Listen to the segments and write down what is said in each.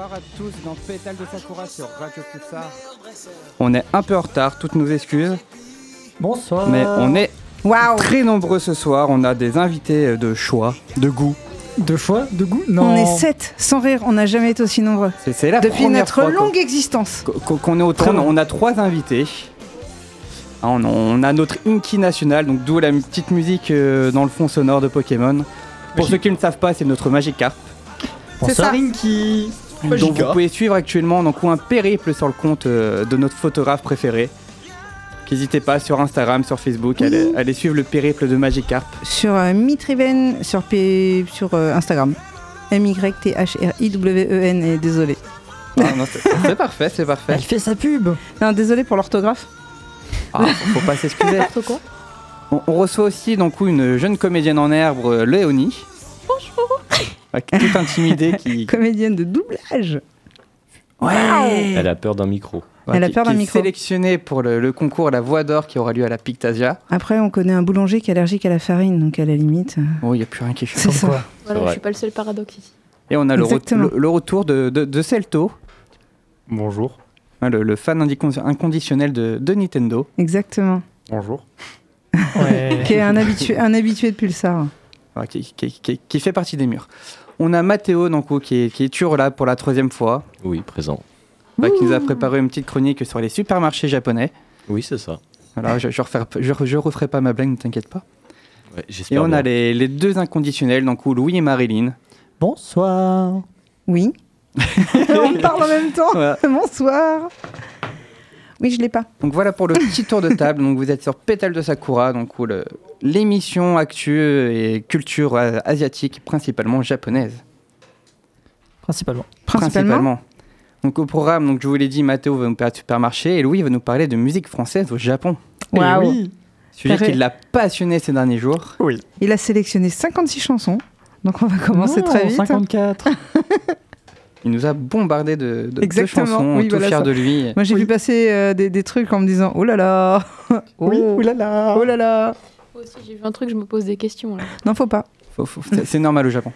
Bonsoir à tous dans Pétale de Sakura sur Radio Pulsar. On est un peu en retard, toutes nos excuses, Bonsoir. mais on est très nombreux ce soir. On a des invités de choix, de goût. De choix, de goût Non. On est sept, sans rire, on n'a jamais été aussi nombreux. C'est- C'est la Depuis première notre fois longue existence. qu'on- est. On a trois invités. Ah, On on a notre Inky national, donc d'où la petite musique euh, dans le fond sonore de Pokémon. Pour ceux qui ne le savent pas, c'est notre Magikarp. C'est ça. Rinky. Donc vous pouvez suivre actuellement donc, un périple sur le compte euh, de notre photographe préféré. N'hésitez pas sur Instagram, sur Facebook, allez, allez suivre le périple de Magikarp. Sur euh, Mitriven, sur, P... sur euh, Instagram. M-Y-T-H-R-I-W-E-N, et désolé. Ah, c'est c'est parfait, c'est parfait. Elle fait sa pub. Non, désolé pour l'orthographe. Ah, faut, pas s'excuser. On, on reçoit aussi donc une jeune comédienne en herbe, Léonie. Bonjour. Toute intimidée qui, Comédienne de doublage. Elle a peur d'un micro. Elle a peur d'un est micro. sélectionnée pour le, le concours La Voix d'Or qui aura lieu à la Pictasia. Après, on connaît un boulanger qui est allergique à la farine, donc à la limite. euh, Oh, il n'y a plus rien qui change. C'est ça. Quoi Voilà, je suis pas le seul paradoxe ici. Et on a le, re- Exactement. le- le retour de, de, de Celto, Bonjour. hein, le, le fan inconditionnel de, de Nintendo. Exactement. Bonjour. Ouais. Qui est un habitué, un habitué de Pulsar. Ouais, qui, qui- qui- qui fait partie des murs. On a Mathéo donc, qui, est, qui est toujours là pour la troisième fois, Oui, présent. ouais, qui nous a préparé une petite chronique sur les supermarchés japonais. Oui, c'est ça. Je ne referai, je, je referai pas ma blague, ne t'inquiète pas. Ouais, Et on a les, les deux inconditionnels, donc Louis et Marilyn. Bonsoir. Oui. on parle en même temps. Voilà. Bonsoir. Oui, je l'ai pas. Donc voilà pour le petit tour de table. Donc vous êtes sur Pétale de Sakura, donc où l'émission actu et culture euh, asiatique, principalement japonaise. Principalement. Principalement. Donc au programme, donc je vous l'ai dit, Mathéo va nous parler de supermarché et Louis va nous parler de musique française au Japon. Waouh. Eh oui. Sujet Pareil. qui l'a passionné ces derniers jours. Il a sélectionné 56 chansons. Donc on va commencer Non, très vite. 54. Il nous a bombardé de, de, de Exactement, chansons, oui, tout voilà fier ça. de lui. Moi j'ai Oui. vu passer euh, des, des trucs en me disant oh là là. Oui, oh, oulala. oh là là. Moi aussi, j'ai vu un truc, je me pose des questions. Là. Non, faut pas. Faut- faut- c'est- C'est normal au Japon.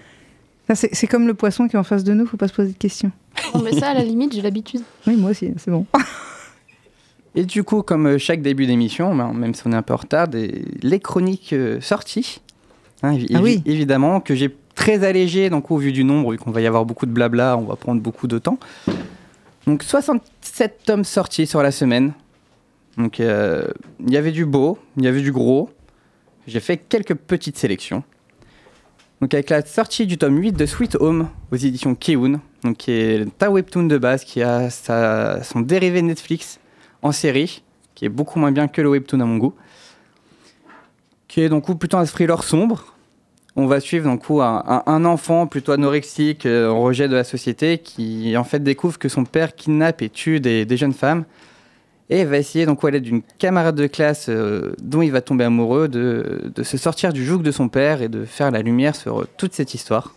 Ça, C'est c'est comme le poisson qui est en face de nous, faut pas se poser de questions. Non, mais ça, à la limite, j'ai l'habitude. Oui, moi aussi, c'est bon. Et du coup, comme euh, chaque début d'émission, ben, même si on est un peu en retard, des- les chroniques euh, sorties, hein, évi- Ah oui. évidemment, que j'ai très allégé, donc au vu du nombre, vu qu'on va y avoir beaucoup de blabla, on va prendre beaucoup de temps. Donc 67 tomes sortis sur la semaine. Donc euh, il y avait du beau, il y avait du gros. J'ai fait quelques petites sélections. Donc avec la sortie du tome 8 de Sweet Home aux éditions Keun, donc qui est un webtoon de base qui a son dérivé Netflix en série, qui est beaucoup moins bien que le webtoon à mon goût, qui est donc plutôt un thriller sombre. On va suivre donc un, un- enfant plutôt anorexique, euh, en rejet de la société, qui en fait découvre que son père kidnappe et tue des, jeunes femmes, et va essayer donc à l'aide d'une camarade de classe euh, dont il va tomber amoureux de, se sortir du joug de son père et de faire la lumière sur euh, toute cette histoire.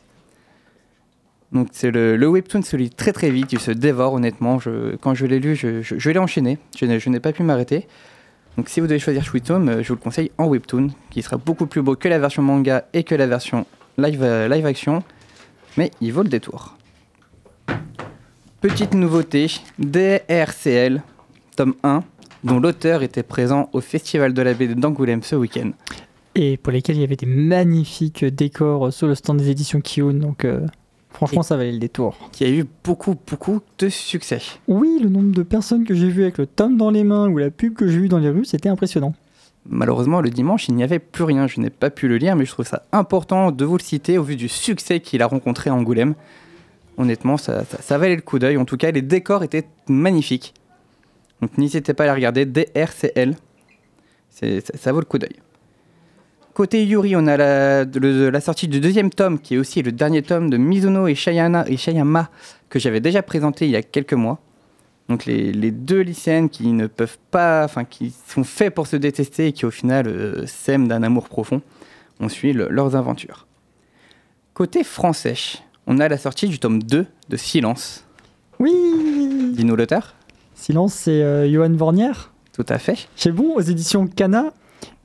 Donc c'est le, webtoon se lit très très vite, il se dévore honnêtement. Quand je l'ai lu, je, l'ai enchaîné, je n'ai pas pu m'arrêter. Donc si vous devez choisir Sweet euh, je vous le conseille en webtoon, qui sera beaucoup plus beau que la version manga et que la version live, euh, mais il vaut le détour. Petite nouveauté, DRCL, tome 1, dont l'auteur était présent au Festival de la baie d'Angoulême ce week-end. Et pour lesquels il y avait des magnifiques décors sur le stand des éditions Kiun. Donc euh, franchement, ça valait le détour. qui a eu beaucoup, beaucoup de succès. Oui, le nombre de personnes que j'ai vues avec le tome dans les mains ou la pub que j'ai vue dans les rues, c'était impressionnant. Malheureusement, le dimanche, il n'y avait plus rien. Je n'ai pas pu le lire, mais je trouve ça important de vous le citer au vu du succès qu'il a rencontré à Angoulême. Honnêtement, ça, ça, ça valait le coup d'œil. En tout cas, les décors étaient magnifiques. Donc n'hésitez pas à les regarder. DRCL. Ça, ça vaut le coup d'œil. Côté Yuri, on a la, le- la sortie du deuxième tome, qui est aussi le dernier tome de Mizuno et, Shayana, et Shayama, que j'avais déjà présenté il y a quelques mois. Donc les, les deux lycéennes qui ne peuvent pas, enfin qui sont faits pour se détester et qui au final euh, s'aiment d'un amour profond. On suit le- leurs aventures. Côté français, on a la sortie du tome 2 de Silence. Oui Dis-nous l'auteur Silence, c'est euh, Johan Vornier. Tout à fait. C'est bon, aux éditions Cana.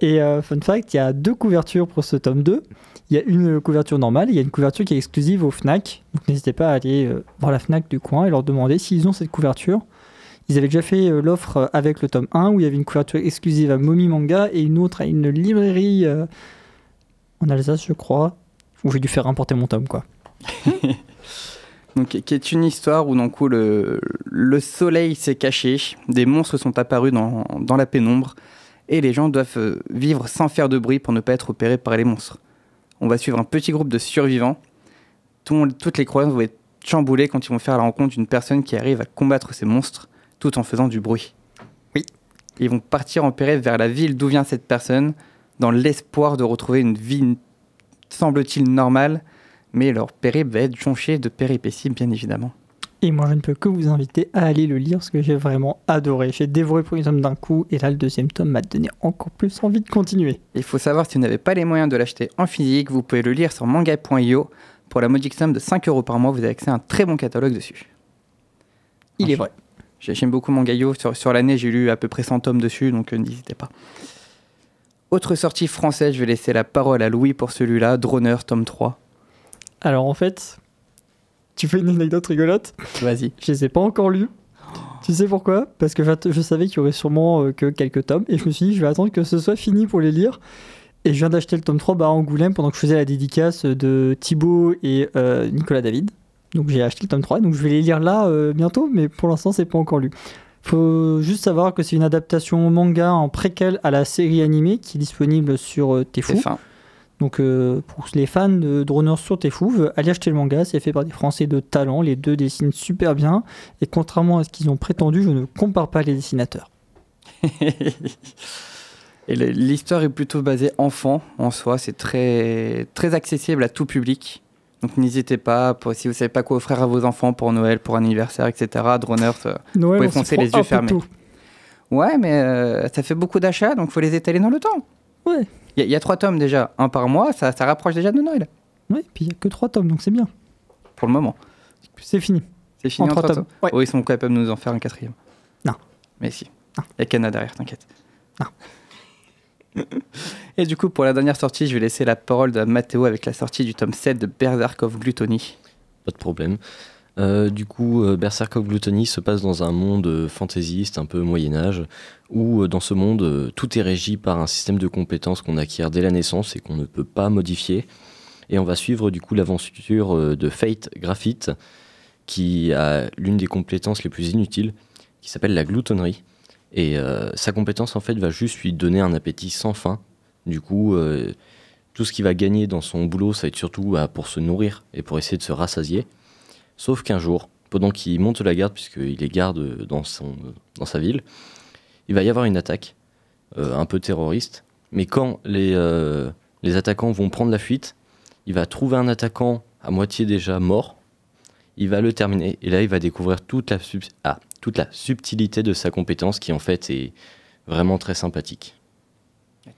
Et euh, fun fact, il y a deux couvertures pour ce tome 2. Il y a une couverture normale, et il y a une couverture qui est exclusive au Fnac. Donc n'hésitez pas à aller euh, voir la Fnac du coin et leur demander s'ils ont cette couverture. Ils avaient déjà fait euh, l'offre avec le tome 1 où il y avait une couverture exclusive à Momi Manga et une autre à une librairie euh, en Alsace, je crois, où j'ai dû faire importer mon tome quoi. Donc, qui est une histoire où, d'un coup, le, le soleil s'est caché, des monstres sont apparus dans, dans la pénombre, et les gens doivent euh, vivre sans faire de bruit pour ne pas être opérés par les monstres. On va suivre un petit groupe de survivants. Tout- toutes les croyances vont être chamboulées quand ils vont faire la rencontre d'une personne qui arrive à combattre ces monstres tout en faisant du bruit. Oui. Ils vont partir en périple vers la ville d'où vient cette personne, dans l'espoir de retrouver une vie, semble-t-il, normale, mais leur périple va être jonché de péripéties, bien évidemment. Et moi, je ne peux que vous inviter à aller le lire parce que j'ai vraiment adoré. J'ai dévoré le premier tome d'un coup et là, le deuxième tome m'a donné encore plus envie de continuer. Il faut savoir, si vous n'avez pas les moyens de l'acheter en physique, vous pouvez le lire sur manga.io. Pour la modique somme de 5 euros par mois, vous avez accès à un très bon catalogue dessus. Il est vrai. j'ai- J'aime beaucoup Mangayo. Sur, sur l'année, j'ai lu à peu près 100 tomes dessus, donc euh, n'hésitez pas. Autre sortie française, je vais laisser la parole à Louis pour celui-là. Droner, tome 3. Alors en fait, tu fais une anecdote rigolote Vas-y. Je les ai pas encore lus. Tu sais pourquoi? Parce que je savais qu'il y aurait sûrement euh, que quelques tomes et je me suis dit je vais attendre que ce soit fini pour les lire. Et je viens d'acheter le tome 3 à bah, Angoulême pendant que je faisais la dédicace de Thibaut et euh, Nicolas David. Donc j'ai acheté le tome 3, donc je vais les lire là euh, bientôt, mais pour l'instant c'est pas encore lu. Faut juste savoir que c'est une adaptation manga en préquel à la série animée qui est disponible sur euh, TF1. Donc euh, pour les fans de Droners sur Tefou, allez acheter le manga, c'est fait par des Français de talent, les deux dessinent super bien, et contrairement à ce qu'ils ont prétendu, je ne compare pas les dessinateurs. Et l'histoire est plutôt basée enfant en soi. C'est très, très accessible à tout public. Donc n'hésitez pas, pour- si vous savez pas quoi offrir à vos enfants pour Noël, pour anniversaire, etc. Droners, Noël, pouvez foncer les yeux fermés. Ouais, mais euh, ça fait beaucoup d'achats, donc faut les étaler dans le temps. Ouais. Il y, a- il y a trois tomes déjà, un par mois, ça, ça rapproche déjà de Noël, Ouais, puis il n'y a que trois tomes, donc c'est bien. pour le moment. C'est fini. C'est fini En en trois trois tomes. tomes. Ouais. Oh, ils sont capables de nous en faire un quatrième. Non. Mais si. Il y a Cana derrière, t'inquiète. Non. Et du coup, pour la dernière sortie, je vais laisser la parole de Mathéo avec la sortie du tome 7 de Berserk of Gluttony. Pas de problème. Euh, du coup, euh, Berserk of Gluttony se passe dans un monde euh, fantaisiste, un peu Moyen-Âge, où euh, dans ce monde, tout est régi par un système de compétences qu'on acquiert dès la naissance et qu'on ne peut pas modifier. Et on va suivre du coup l'aventure de Fate Graphite, qui a l'une des compétences les plus inutiles, qui s'appelle la gloutonnerie. Et sa compétence, en fait, va juste lui donner un appétit sans fin. Du coup, tout ce qu'il va gagner dans son boulot, ça va être surtout bah, pour se nourrir et pour essayer de se rassasier. Sauf qu'un jour, pendant qu'il monte la garde, puisqu'il est garde dans, son, dans sa ville, il va y avoir une attaque, euh, un peu terroriste. Mais quand les, euh, les attaquants vont prendre la fuite, il va trouver un attaquant à moitié déjà mort, il va le terminer, et là il va découvrir toute la, sub- ah, toute la subtilité de sa compétence qui en fait est vraiment très sympathique.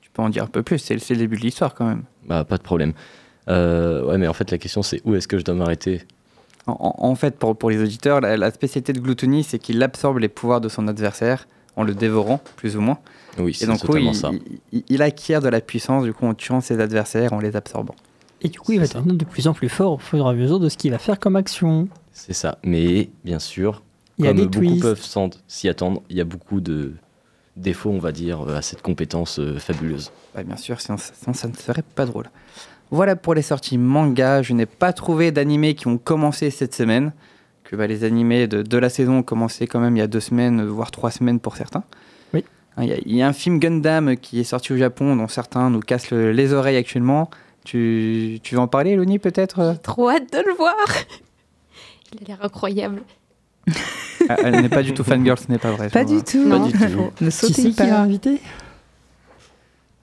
Tu peux en dire un peu plus, c'est le début de l'histoire quand même. Bah, pas de problème. Euh, ouais, mais en fait, la question c'est où est-ce que je dois m'arrêter? En, fait, pour, pour les auditeurs, la, la spécialité de Gluttony, c'est qu'il absorbe les pouvoirs de son adversaire en le dévorant, plus ou moins. Oui, Et c'est totalement il, ça. il- il acquiert de la puissance, du coup, en tuant ses adversaires, en les absorbant. Et du coup, il va ça. devenir de plus en plus fort au fur et à mesure de ce qu'il va faire comme action. C'est ça. Mais bien sûr, Il y a comme des beaucoup twists. peuvent s'y attendre, il y a beaucoup de défauts, on va dire, à cette compétence euh, fabuleuse. Bah, bien sûr, sinon, sinon ça ne serait pas drôle. Voilà pour les sorties manga. Je n'ai pas trouvé d'animés qui ont commencé cette semaine. Que bah, les animés de, de la saison ont commencé quand même il y a deux semaines, voire trois semaines pour certains. Oui. Hein, Il y, a- il y a un film Gundam qui est sorti au Japon, dont certains nous cassent le- les oreilles actuellement. Tu, tu veux en parler, Loni, peut-être? Trop hâte de le voir. Il a l'air incroyable. Ah, Elle n'est pas du tout fangirl, ce n'est pas vrai. Pas du tout. Pas Non. du tout. Ne sautez pas. invité?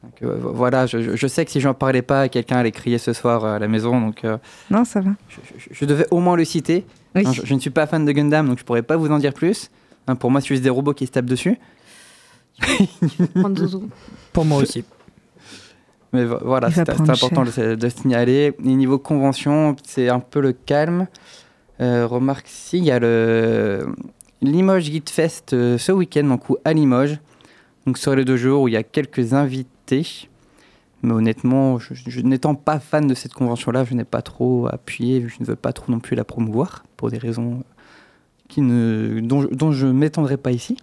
Donc, euh, voilà, je, sais que si j'en parlais pas, quelqu'un allait crier ce soir euh, à la maison, donc euh, Non, ça va. je, je- je devais au moins le citer. Oui. Hein, je, je ne suis pas fan de Gundam, donc je pourrais pas vous en dire plus. Hein, pour moi, c'est juste des robots qui se tapent dessus. Pour moi aussi. Mais vo- voilà, c'est important de, de signaler. Et niveau convention, c'est un peu le calme. Euh, remarque, si, il y a le Limoges Geek Fest euh, ce week-end, donc à Limoges. Donc sur les deux jours où il y a quelques invités Mais honnêtement, je, je- n'étant pas fan de cette convention-là, je n'ai pas trop appuyé, je ne veux pas trop non plus la promouvoir, pour des raisons qui ne, dont, je- dont je ne m'étendrai pas ici.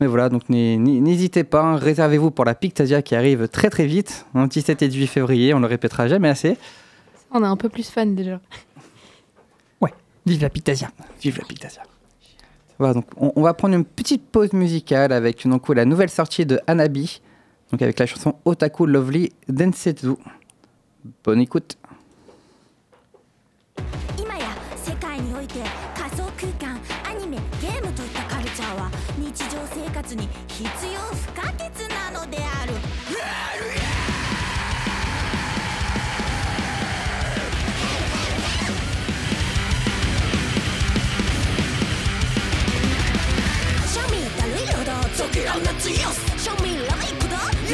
Mais voilà, donc n'hé- n'hé- n'hésitez pas, hein, réservez-vous pour la Pictasia qui arrive très très vite, le 17 et 18 février, on le répétera jamais assez. On est un peu plus fan déjà. Vive la Pictasia. Vive la Pictasia. Voilà, donc on, on va prendre une petite pause musicale avec donc, la nouvelle sortie de Hanabi, donc avec la chanson Otaku Lovely Densetsu. Bonne écoute.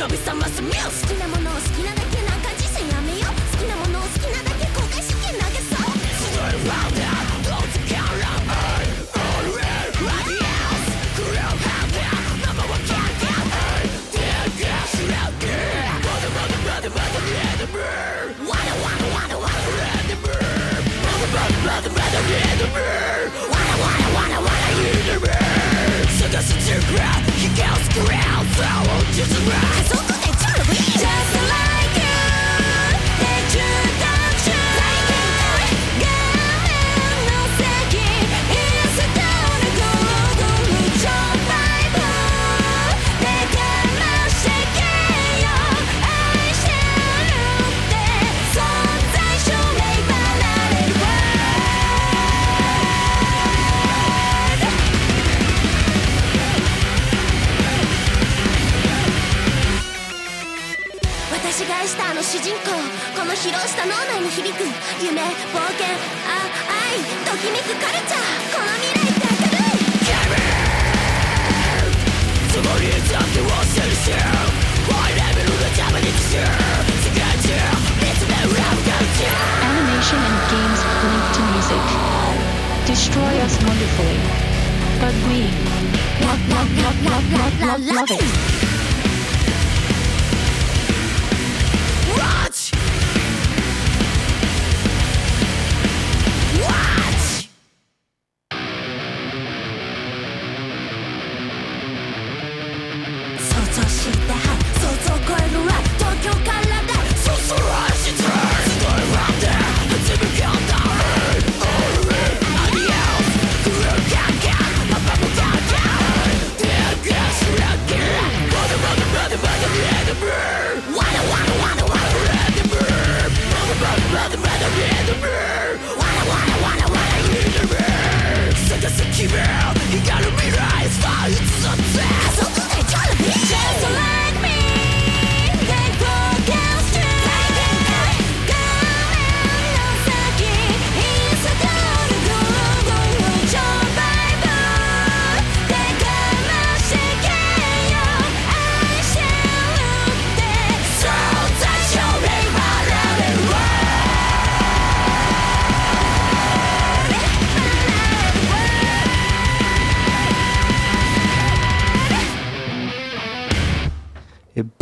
呼び覚ますミュー好きなものを好きなだけなんか自身やめよ好きなものを好きなだけ後悔し験投げそう Yeah! ッまだ girls growl, throw, just a rise. 夢冒険あ愛ときめくカルチャーこの未来って明るい Animation and games linked to music destroy us wonderfully, but we love, love, love, love, love, love, love it.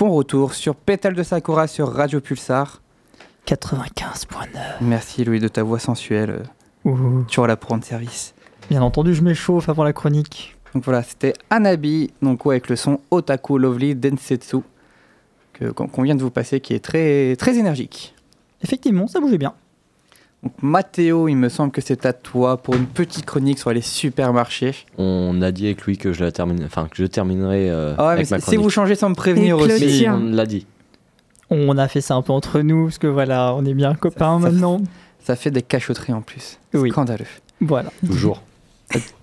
bon retour sur Pétale de Sakura sur Radio Pulsar. 95.9. Merci Louis de ta voix sensuelle, euh, Ouh. toujours là pour rendre service. Bien entendu, je m'échauffe avant la chronique. Donc voilà, c'était Anabi, donc ouais, avec le son Otaku Lovely Densetsu, qu'on vient de vous passer, qui est très, très énergique. Effectivement, ça bougeait bien. Donc Mathéo, il me semble que c'est à toi pour une petite chronique sur les supermarchés. On a dit avec lui que je la termine, enfin que je terminerai euh, Ah ouais, mais avec ma si vous changez sans me prévenir Et aussi. On l'a dit. On a fait ça un peu entre nous, parce que voilà, on est bien copains ça- maintenant. Ça fait des cachotteries en plus. Oui. Scandaleux. Voilà. Toujours.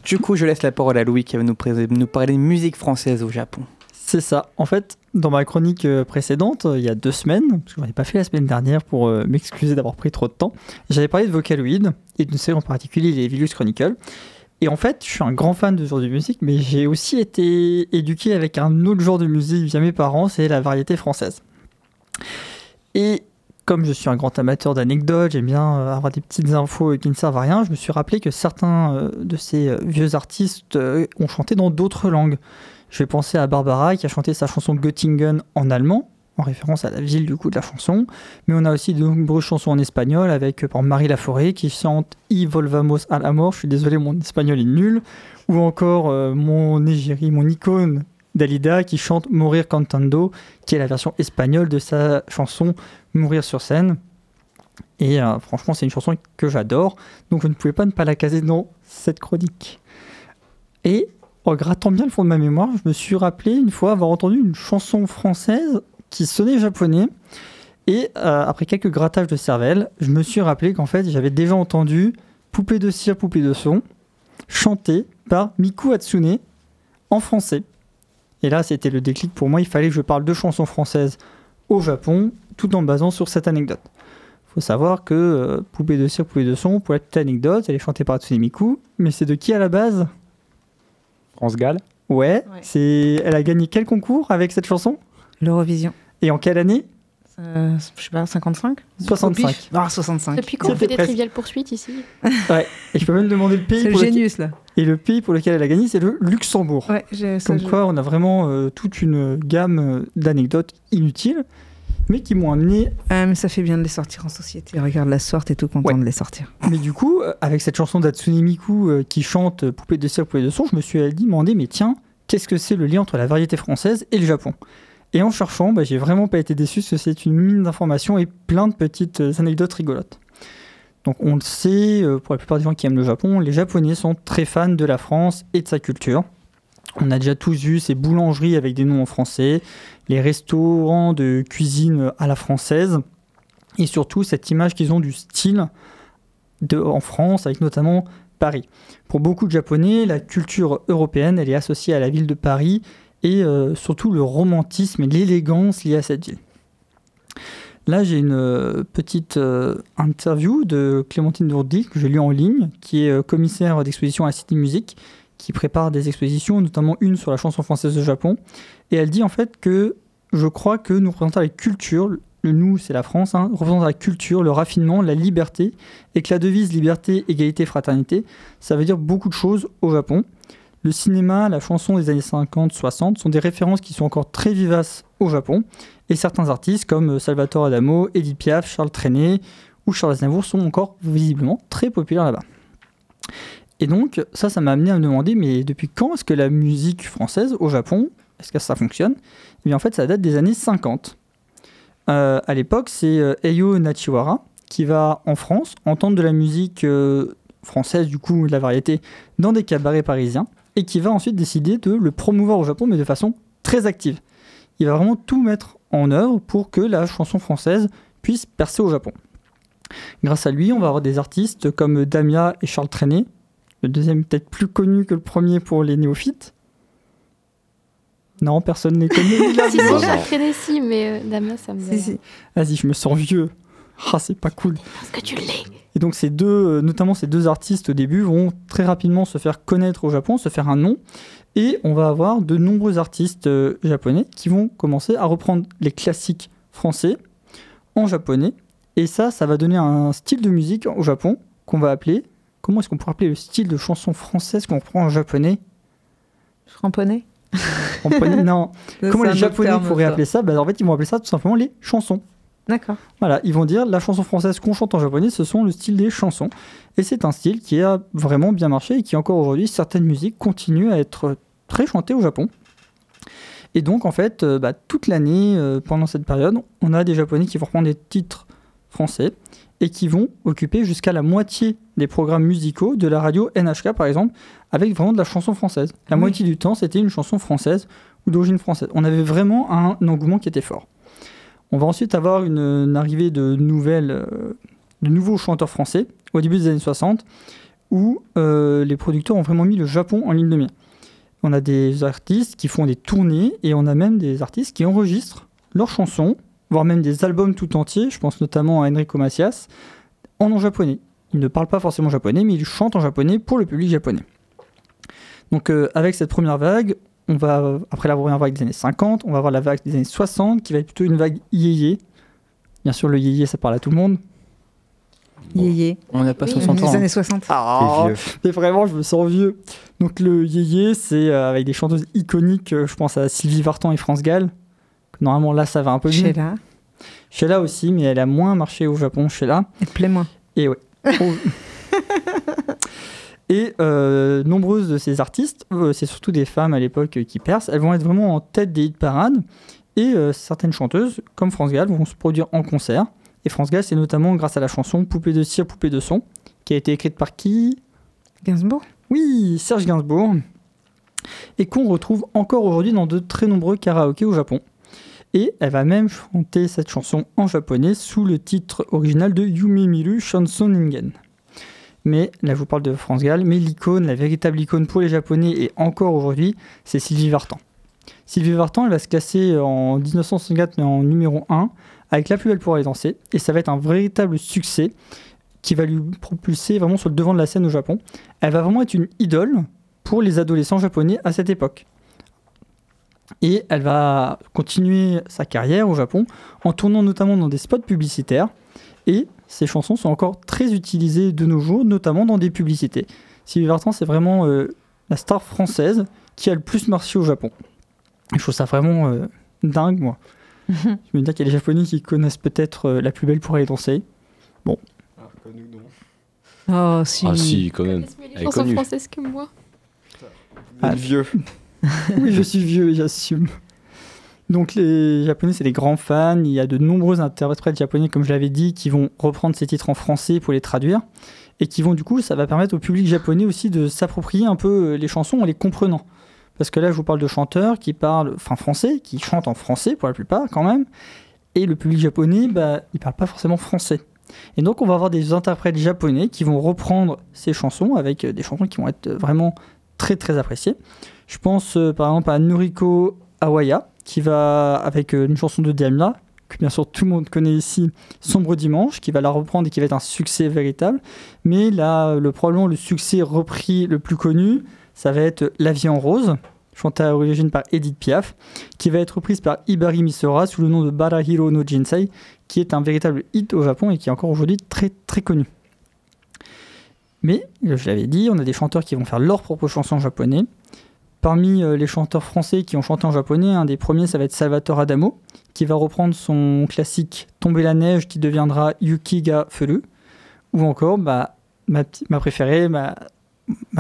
Du coup, je laisse la parole à Louis qui va nous, pré- nous parler de musique française au Japon. C'est ça. En fait, dans ma chronique euh, précédente, euh, il y a deux semaines, parce que j'en ai pas fait la semaine dernière pour euh, m'excuser d'avoir pris trop de temps, j'avais parlé de Vocaloid et d'une série en particulier, les Vilus Chronicle. Et en fait, je suis un grand fan de ce genre de musique, mais j'ai aussi été éduqué avec un autre genre de musique via mes parents, c'est la variété française. Et comme je suis un grand amateur d'anecdotes, j'aime bien avoir des petites infos qui ne servent à rien, je me suis rappelé que certains de ces vieux artistes ont chanté dans d'autres langues. Je vais penser à Barbara qui a chanté sa chanson Göttingen en allemand, en référence à la ville du coup de la chanson. Mais on a aussi de nombreuses chansons en espagnol avec euh, par Marie Laforêt qui chante Y volvamos al amor. Je suis désolé, mon espagnol est nul. Ou encore euh, mon égérie, mon icône Dalida qui chante Mourir cantando, qui est la version espagnole de sa chanson Mourir sur scène. Et euh, franchement, c'est une chanson que j'adore. Donc vous ne pouvez pas ne pas la caser dans cette chronique. Et en grattant bien le fond de ma mémoire, je me suis rappelé une fois avoir entendu une chanson française qui sonnait japonais. Et euh, après quelques grattages de cervelle, je me suis rappelé qu'en fait, j'avais déjà entendu Poupée de cire, poupée de son, chanté par Miku Hatsune en français. Et là, c'était le déclic pour moi. Il fallait que je parle de chansons françaises au Japon, tout en me basant sur cette anecdote. Il faut savoir que euh, Poupée de cire, poupée de son, pour la petite anecdote, elle est chantée par Hatsune Miku. Mais c'est de qui à la base? France Gall. Ouais, Ouais. c'est. Elle a gagné quel concours avec cette chanson? L'Eurovision. Et en quelle année? Euh, je sais pas, 55 65. Au pif Ah, 65. Depuis quand on C'était fait des presque. triviales poursuites ici Et je peux même demander le pays. C'est le pour lequel- génius, là. Et le pays pour lequel elle a gagné, c'est le Luxembourg. Ouais, j'ai- Comme quoi, on a vraiment euh, toute une gamme euh, d'anecdotes inutiles, mais qui m'ont amené. Ah, mais ça fait bien de les sortir en société. Regarde la sorte et tout content Ouais. de les sortir. Mais du coup, euh, avec cette chanson d'Atsune Miku euh, qui chante euh, Poupée de cire, poupée de son, je me suis demandé, mais tiens, qu'est-ce que c'est le lien entre la variété française et le Japon? Et en cherchant, bah, j'ai vraiment pas été déçu parce que c'est une mine d'informations et plein de petites anecdotes rigolotes. Donc on le sait, pour la plupart des gens qui aiment le Japon, les Japonais sont très fans de la France et de sa culture. On a déjà tous vu ces boulangeries avec des noms en français, les restaurants de cuisine à la française, et surtout cette image qu'ils ont du style en France, avec notamment Paris. Pour beaucoup de Japonais, la culture européenne, est associée à la ville de Paris, et euh, surtout le romantisme et l'élégance liée à cette ville. Là, j'ai une euh, petite euh, interview de Clémentine Dourdy que j'ai lue en ligne, qui est commissaire d'exposition à City Music, qui prépare des expositions, notamment une sur la chanson française de Japon. Et elle dit en fait que je crois que nous représentons la culture, le nous c'est la France, hein, représente la culture, le raffinement, la liberté, et que la devise liberté, égalité, fraternité, ça veut dire beaucoup de choses au Japon. Le cinéma, la chanson des années 50-60 sont des références qui sont encore très vivaces au Japon. Et certains artistes comme Salvatore Adamo, Edith Piaf, Charles Trenet ou Charles Aznavour sont encore visiblement très populaires là-bas. Et donc ça, ça m'a amené à me demander, mais depuis quand est-ce que la musique française au Japon, est-ce que ça fonctionne? Eh bien en fait, ça date des années 50. Euh, à l'époque, c'est euh, Eio Nachiwara qui va en France entendre de la musique euh, française, du coup de la variété, dans des cabarets parisiens, et qui va ensuite décider de le promouvoir au Japon, mais de façon très active. Il va vraiment tout mettre en œuvre pour que la chanson française puisse percer au Japon. Grâce à lui, on va avoir des artistes comme Damia et Charles Trenet, le deuxième peut-être plus connu que le premier pour les néophytes. Non, personne n'est connu. Si, si, j'ai Tennessee, mais euh, Damien, ça me. Si, si. Vas-y, je me sens vieux. Ah, c'est pas cool. Parce que tu l'es. Et donc ces deux, euh, notamment ces deux artistes au début, vont très rapidement se faire connaître au Japon, se faire un nom, et on va avoir de nombreux artistes euh, japonais qui vont commencer à reprendre les classiques français en japonais, et ça, ça va donner un style de musique au Japon qu'on va appeler. Comment est-ce qu'on pourrait appeler le style de chanson française qu'on reprend en japonais? Framponnet En japonais, Non. Ça, Comment les Japonais pourraient appeler ça? Bah, En fait, ils vont appeler ça tout simplement les chansons. D'accord. Voilà, ils vont dire la chanson française qu'on chante en japonais, ce sont le style des chansons. Et c'est un style qui a vraiment bien marché et qui encore aujourd'hui, certaines musiques continuent à être très chantées au Japon. Et donc en fait, euh, bah, toute l'année, euh, pendant cette période, on a des japonais qui vont reprendre des titres français et qui vont occuper jusqu'à la moitié des programmes musicaux de la radio NHK par exemple, avec vraiment de la chanson française. La oui. moitié du temps, c'était une chanson française ou d'origine française. On avait vraiment un engouement qui était fort. On va ensuite avoir une, une arrivée de nouvelles, euh, de nouveaux chanteurs français au début des années 60, où euh, les producteurs ont vraiment mis le Japon en ligne de mire. On a des artistes qui font des tournées et on a même des artistes qui enregistrent leurs chansons, voire même des albums tout entiers. Je pense notamment à Enrico Macias en non japonais. Ils ne parlent pas forcément japonais, mais ils chantent en japonais pour le public japonais. Donc euh, avec cette première vague, on va, après la première vague des années 50, on va avoir la vague des années 60 qui va être plutôt une vague yéyé. Bien sûr, le yéyé, ça parle à tout le monde. Yéyé. On n'a pas Oui, 60 les ans. hein. années 60. Ah, vieux. mais vraiment, je me sens vieux. Donc le yéyé, c'est euh, avec des chanteuses iconiques. euh, je pense à Sylvie Vartan et France Gall. Normalement, là, ça va un peu mieux. Sheila. Sheila aussi, mais elle a moins marché au Japon, Sheila. Elle plaît moins. Et ouais. Oh. Et euh, nombreuses de ces artistes, euh, c'est surtout des femmes à l'époque qui percent, elles vont être vraiment en tête des hit parades. Et euh, certaines chanteuses, comme France Gall, vont se produire en concert. Et France Gall, c'est notamment grâce à la chanson Poupée de cire, poupée de son, qui a été écrite par qui? Gainsbourg. Oui, Serge Gainsbourg. Et qu'on retrouve encore aujourd'hui dans de très nombreux karaokés au Japon. Et elle va même chanter cette chanson en japonais sous le titre original de Yume Miru Chanson Ningen. Mais là, je vous parle de France Gall, mais l'icône, la véritable icône pour les Japonais et encore aujourd'hui, c'est Sylvie Vartan. Sylvie Vartan, elle va se classer en 1964 en numéro 1 avec La plus belle pour aller danser. Et ça va être un véritable succès qui va lui propulser vraiment sur le devant de la scène au Japon. Elle va vraiment être une idole pour les adolescents japonais à cette époque. Et elle va continuer sa carrière au Japon en tournant notamment dans des spots publicitaires. Et ses chansons sont encore très utilisées de nos jours, notamment dans des publicités. Sylvie Vartan, c'est vraiment euh, la star française qui a le plus marché au Japon. Et je trouve ça vraiment euh, dingue, moi. je me dis qu'il y a des Japonais qui connaissent peut-être euh, la plus belle pour aller danser. Oh, si. Ah si, quand même. Elle est connue. françaises que moi. Ah. vieux. oui, je suis vieux et j'assume. Donc les Japonais, c'est des grands fans. Il y a de nombreux interprètes japonais, comme je l'avais dit, qui vont reprendre ces titres en français pour les traduire. Et qui vont, du coup, ça va permettre au public japonais aussi de s'approprier un peu euh, les chansons en les comprenant. Parce que là, je vous parle de chanteurs qui parlent, enfin français, qui chantent en français pour la plupart quand même. Et le public japonais, bah, il parle pas forcément français. Et donc, on va avoir des interprètes japonais qui vont reprendre ces chansons avec euh, des chansons qui vont être euh, vraiment très très appréciées. Je pense euh, par exemple à Noriko Awaya, qui va avec euh, une chanson de Diamla, que bien sûr tout le monde connaît ici, Sombre Dimanche, qui va la reprendre et qui va être un succès véritable. Mais là, le, probablement le succès repris le plus connu, ça va être La vie en rose, chantée à l'origine par Edith Piaf, qui va être reprise par Ibari Misora sous le nom de Barahiro no Jinsei, qui est un véritable hit au Japon et qui est encore aujourd'hui très très connu. Mais, je l'avais dit, on a des chanteurs qui vont faire leurs propres chansons japonais. Parmi euh, les chanteurs français qui ont chanté en japonais, un des premiers, ça va être Salvatore Adamo, qui va reprendre son classique Tomber la neige, qui deviendra Yuki ga Furu. Ou encore, bah, ma, préférée, ma,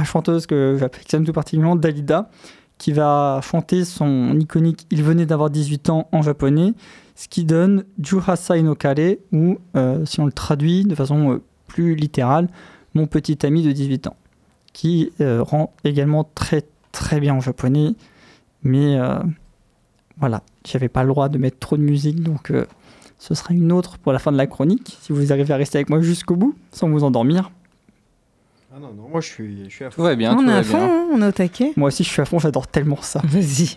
chanteuse que j'affectionne tout particulièrement, Dalida, qui va chanter son iconique Il venait d'avoir 18 ans en japonais, ce qui donne Juhasai no Kare, ou euh, si on le traduit de façon euh, plus littérale, Mon petit ami de 18 ans, qui rend également très très bien en japonais, mais euh, voilà, j'avais pas le droit de mettre trop de musique, donc euh, ce sera une autre pour la fin de la chronique, si vous arrivez à rester avec moi jusqu'au bout, sans vous endormir. Ah non, non, moi je suis, je suis à Tout va bien, on tout est va à fond, bien. hein, on est au taquet. Moi aussi je suis à fond, j'adore tellement ça. Vas-y.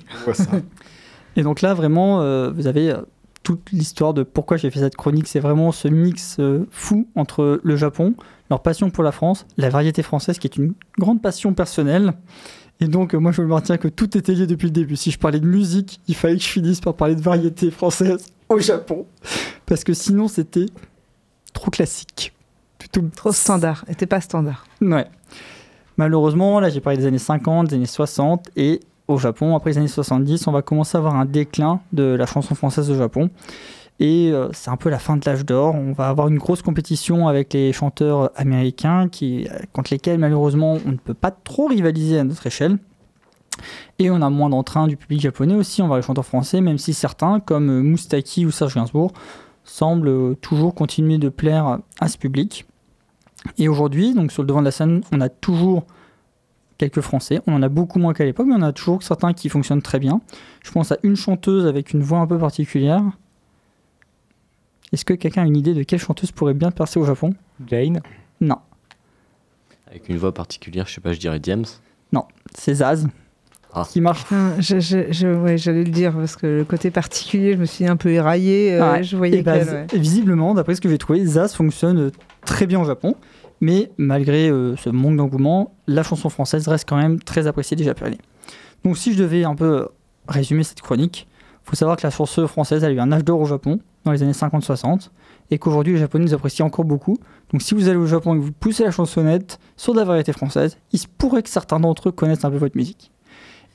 Et donc là, vraiment, euh, vous avez euh, toute l'histoire de pourquoi j'ai fait cette chronique. C'est vraiment ce mix euh, fou entre le Japon, leur passion pour la France, la variété française qui est une grande passion personnelle. Et donc, euh, moi, je me maintiens que tout était lié depuis le début. Si je parlais de musique, il fallait que je finisse par parler de variété française au Japon. Parce que sinon, c'était trop classique. Plutôt Trop standard. T'es pas standard. Ouais. Malheureusement, là, j'ai parlé des années 50, des années 60, et au Japon, après les années 70, on va commencer à avoir un déclin de la chanson française au Japon. Et euh, c'est un peu la fin de l'âge d'or. On va avoir une grosse compétition avec les chanteurs américains qui, euh, contre lesquels, malheureusement, on ne peut pas trop rivaliser à notre échelle. Et on a moins d'entrain du public japonais aussi envers les chanteurs français, même si certains, comme euh, Moustaki ou Serge Gainsbourg, semblent euh, toujours continuer de plaire à ce public. Et aujourd'hui, donc sur le devant de la scène, on a toujours quelques Français. On en a beaucoup moins qu'à l'époque, mais on a toujours certains qui fonctionnent très bien. Je pense à une chanteuse avec une voix un peu particulière. Est-ce que quelqu'un a une idée de quelle chanteuse pourrait bien percer au Japon? Jane? Non, Avec une voix particulière, je sais pas, je dirais James? c'est Zaz. Ah. Qui marche. Putain, je, je, je- ouais, j'allais le dire parce que le côté particulier, je me suis un peu éraillée. euh, Ouais. Je voyais bah, ouais. Visiblement, d'après ce que j'ai trouvé, Zaz fonctionne euh, très bien au Japon. Mais malgré euh, ce manque d'engouement, la chanson française reste quand même très appréciée des Japonais. Donc si je devais un peu résumer cette chronique, il faut savoir que la chanson française a eu un âge d'or au Japon dans les années 50-60. et qu'aujourd'hui les Japonais nous apprécient encore beaucoup. Donc si vous allez au Japon et que vous poussez la chansonnette sur de la variété française, il se pourrait que certains d'entre eux connaissent un peu votre musique.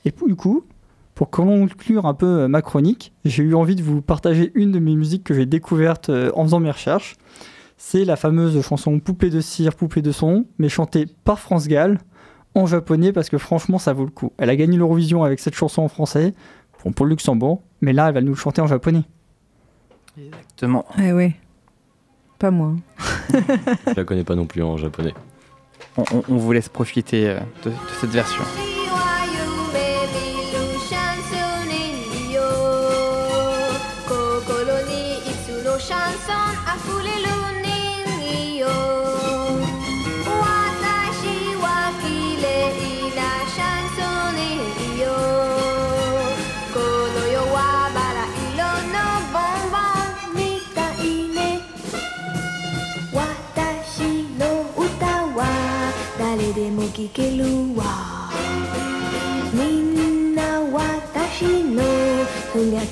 Et pour- du coup, pour conclure un peu euh, ma chronique, j'ai eu envie de vous partager une de mes musiques que j'ai découverte euh, en faisant mes recherches. C'est la fameuse chanson Poupée de cire, poupée de son, mais chantée par France Gall en japonais parce que franchement ça vaut le coup. Elle a gagné l'Eurovision avec cette chanson en français, pour le Luxembourg, mais là elle va nous le chanter en japonais. Exactement. Eh ouais. Pas moi. Je la connais pas non plus en japonais. On, on- on vous laisse profiter euh, de, de cette version.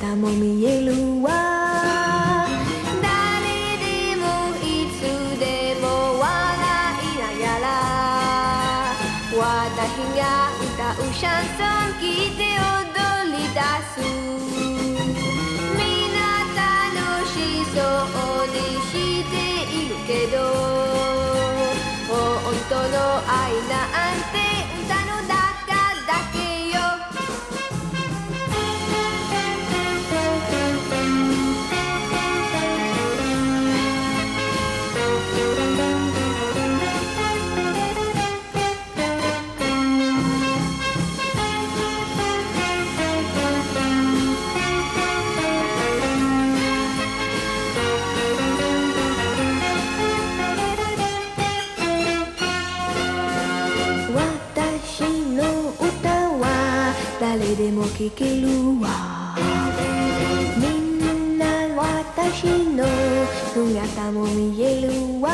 姿も見えるわ。誰でもいつでも笑いながら。私が歌うシャンソン聞いてよ。誰でも聴けるわみんな私の姿も見えるわ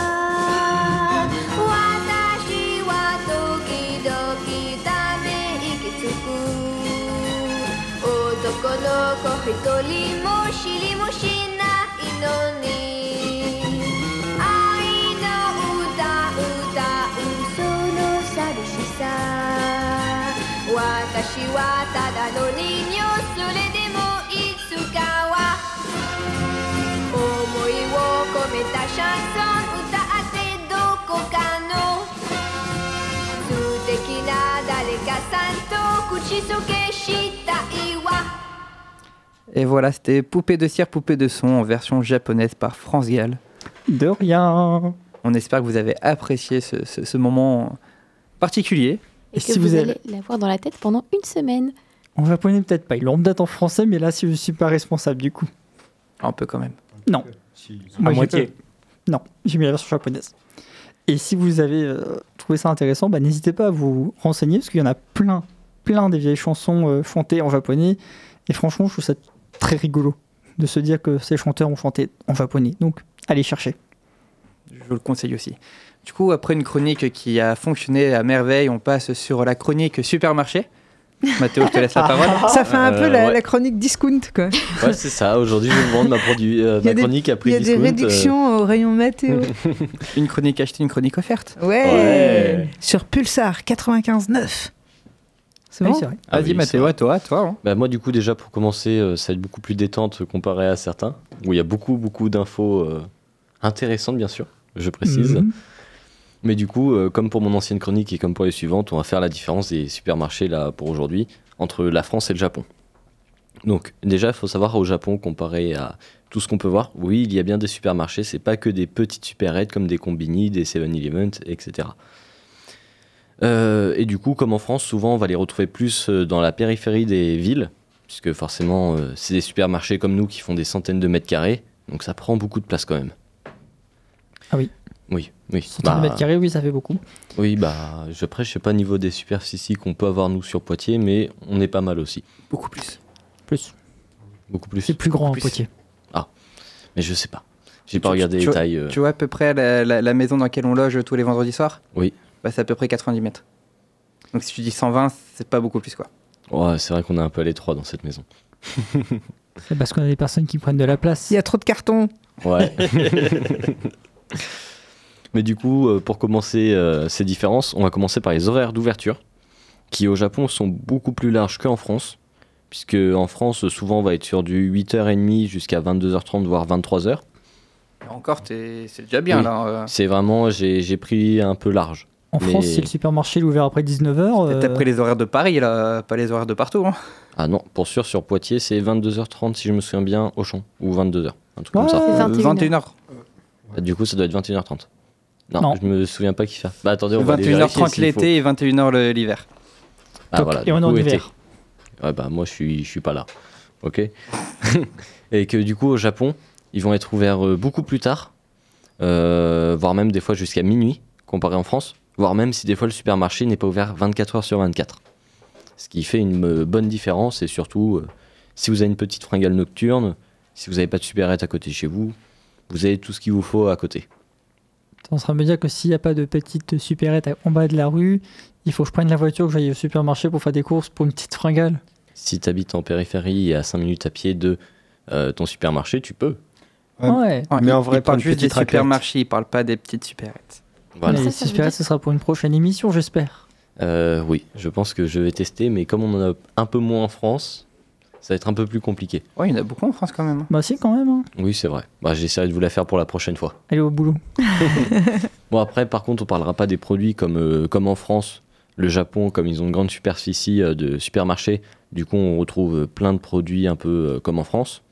私は時々ため息つく男の子一人も Et voilà, c'était Poupée de cire, poupée de son en version japonaise par France Gall. De rien On espère que vous avez apprécié ce, moment particulier. Et, Et que si vous, vous allez l'avoir dans la tête pendant une semaine. En japonais, peut-être pas. Ils l'ont peut-être en français, mais là, si je ne suis pas responsable du coup. Un peu quand même. Non. À moitié. Non, j'ai mis la version japonaise. Et si vous avez euh, trouvé ça intéressant, bah, n'hésitez pas à vous renseigner, parce qu'il y en a plein, plein des vieilles chansons euh, chantées en japonais. Et franchement, je trouve ça très rigolo de se dire que ces chanteurs ont chanté en japonais. Donc, allez chercher. Je vous le conseille aussi. Du coup, après une chronique qui a fonctionné à merveille, on passe sur la chronique supermarché. Mathéo, je te laisse la parole. Ça fait un Euh, peu la, ouais. la chronique discount, quoi. Ouais, c'est ça. Aujourd'hui, je vais vendre ma, produit, euh, Il ma des- chronique à Il prix y a des discount, euh, réductions au rayon Mathéo. Une chronique achetée, une chronique offerte. Ouais. Ouais. Sur Pulsar 95.9. C'est bon c'est vrai. Ah Vas-y, oui, Mathéo, à toi, à toi. hein. Bah, moi, du coup, déjà, pour commencer, euh, ça va être beaucoup plus détente comparé à certains, où il y a beaucoup, beaucoup d'infos euh, intéressantes, bien sûr, je précise. Mhm. Mais du coup, euh, comme pour mon ancienne chronique et comme pour les suivantes, on va faire la différence des supermarchés là pour aujourd'hui entre la France et le Japon. Donc déjà, il faut savoir au Japon, comparé à tout ce qu'on peut voir, oui, il y a bien des supermarchés, c'est pas que des petites supérettes comme des combini, des 7-Eleven, etc. Euh, et du coup, comme en France, souvent on va les retrouver plus euh, dans la périphérie des villes, puisque forcément c'est des supermarchés comme nous qui font des centaines de mètres carrés, donc ça prend beaucoup de place quand même. Ah oui. Oui, oui. Centaines de Bah, mètres carrés, oui, ça fait beaucoup. oui, bah, je, après, je sais pas niveau des superficies qu'on peut avoir nous sur Poitiers, mais on est pas mal aussi. Beaucoup plus. Plus. Beaucoup plus. C'est plus grand, plus. un Poitiers. Mais je sais pas. J'ai pas Tu- regardé tu- les tailles. euh. Tu vois à peu près la, la- la maison dans laquelle on loge tous les vendredis soirs Oui. bah, C'est à peu près 90 mètres. Donc si tu dis 120, c'est pas beaucoup plus quoi. Ouais, c'est vrai qu'on est un peu à l'étroit dans cette maison. C'est parce qu'on a des personnes qui prennent de la place. Il y a trop de cartons. Ouais. Mais du coup, euh, pour commencer euh, ces différences, on va commencer par les horaires d'ouverture, qui au Japon sont beaucoup plus larges qu'en France, puisque en France, souvent, on va être sur du 8h30 jusqu'à 22h30, voire 23h. Encore, t'es- c'est déjà bien Oui. là. euh. C'est vraiment, j'ai pris un peu large. En Mais- France, si le supermarché est ouvert après 19h, T'as pris les horaires de Paris là, pas les horaires de partout. hein. Ah non, pour sûr, sur Poitiers, c'est 22h30 si je me souviens bien, au champ, ou 22h, un truc Ouais. comme ça. C'est Euh, 21 21h. Ah, Du coup, ça doit être 21h30. Non, Non. je me souviens pas qui fait. Bah attendez, on va aller vérifier 21h30 s'il faut. l'été et 21h le- l'hiver. Ah, voilà, et on est en hiver. Ouais, bah moi je suis, je suis pas là. Ok Et que du coup au Japon, ils vont être ouverts euh, beaucoup plus tard, euh, voire même des fois jusqu'à minuit, comparé en France, voire même si des fois le supermarché n'est pas ouvert 24 heures sur 24. Ce qui fait une euh, bonne différence et surtout, si vous avez une petite fringale nocturne, si vous n'avez pas de supérette à côté de chez vous, vous avez tout ce qu'il vous faut à côté. En train de me dire que s'il n'y a pas de petite supérette en bas de la rue, il faut que je prenne la voiture, que j'aille au supermarché pour faire des courses pour une petite fringale. Si tu habites en périphérie et à 5 minutes à pied de euh, ton supermarché, tu peux. Ouais. Ouais. Mais en vrai, il parle juste des raclette. supermarchés, il parle pas des petites supérettes. Voilà. Mais Ça, les ça supérettes, ce sera pour une prochaine émission, j'espère. Euh, oui, je pense que je vais tester, mais comme on en a un peu moins en France, ça va être un peu plus compliqué. Ouais, il y en a beaucoup en France quand même. hein. Bah si, quand même. hein. Oui, c'est vrai. Bah, J'essaierai de vous la faire pour la prochaine fois. Allez au boulot. Bon, après, par contre, on parlera pas des produits comme, euh, comme en France. Le Japon, comme ils ont une grande superficie euh, de supermarchés, du coup, on retrouve euh, plein de produits un peu euh, comme en France.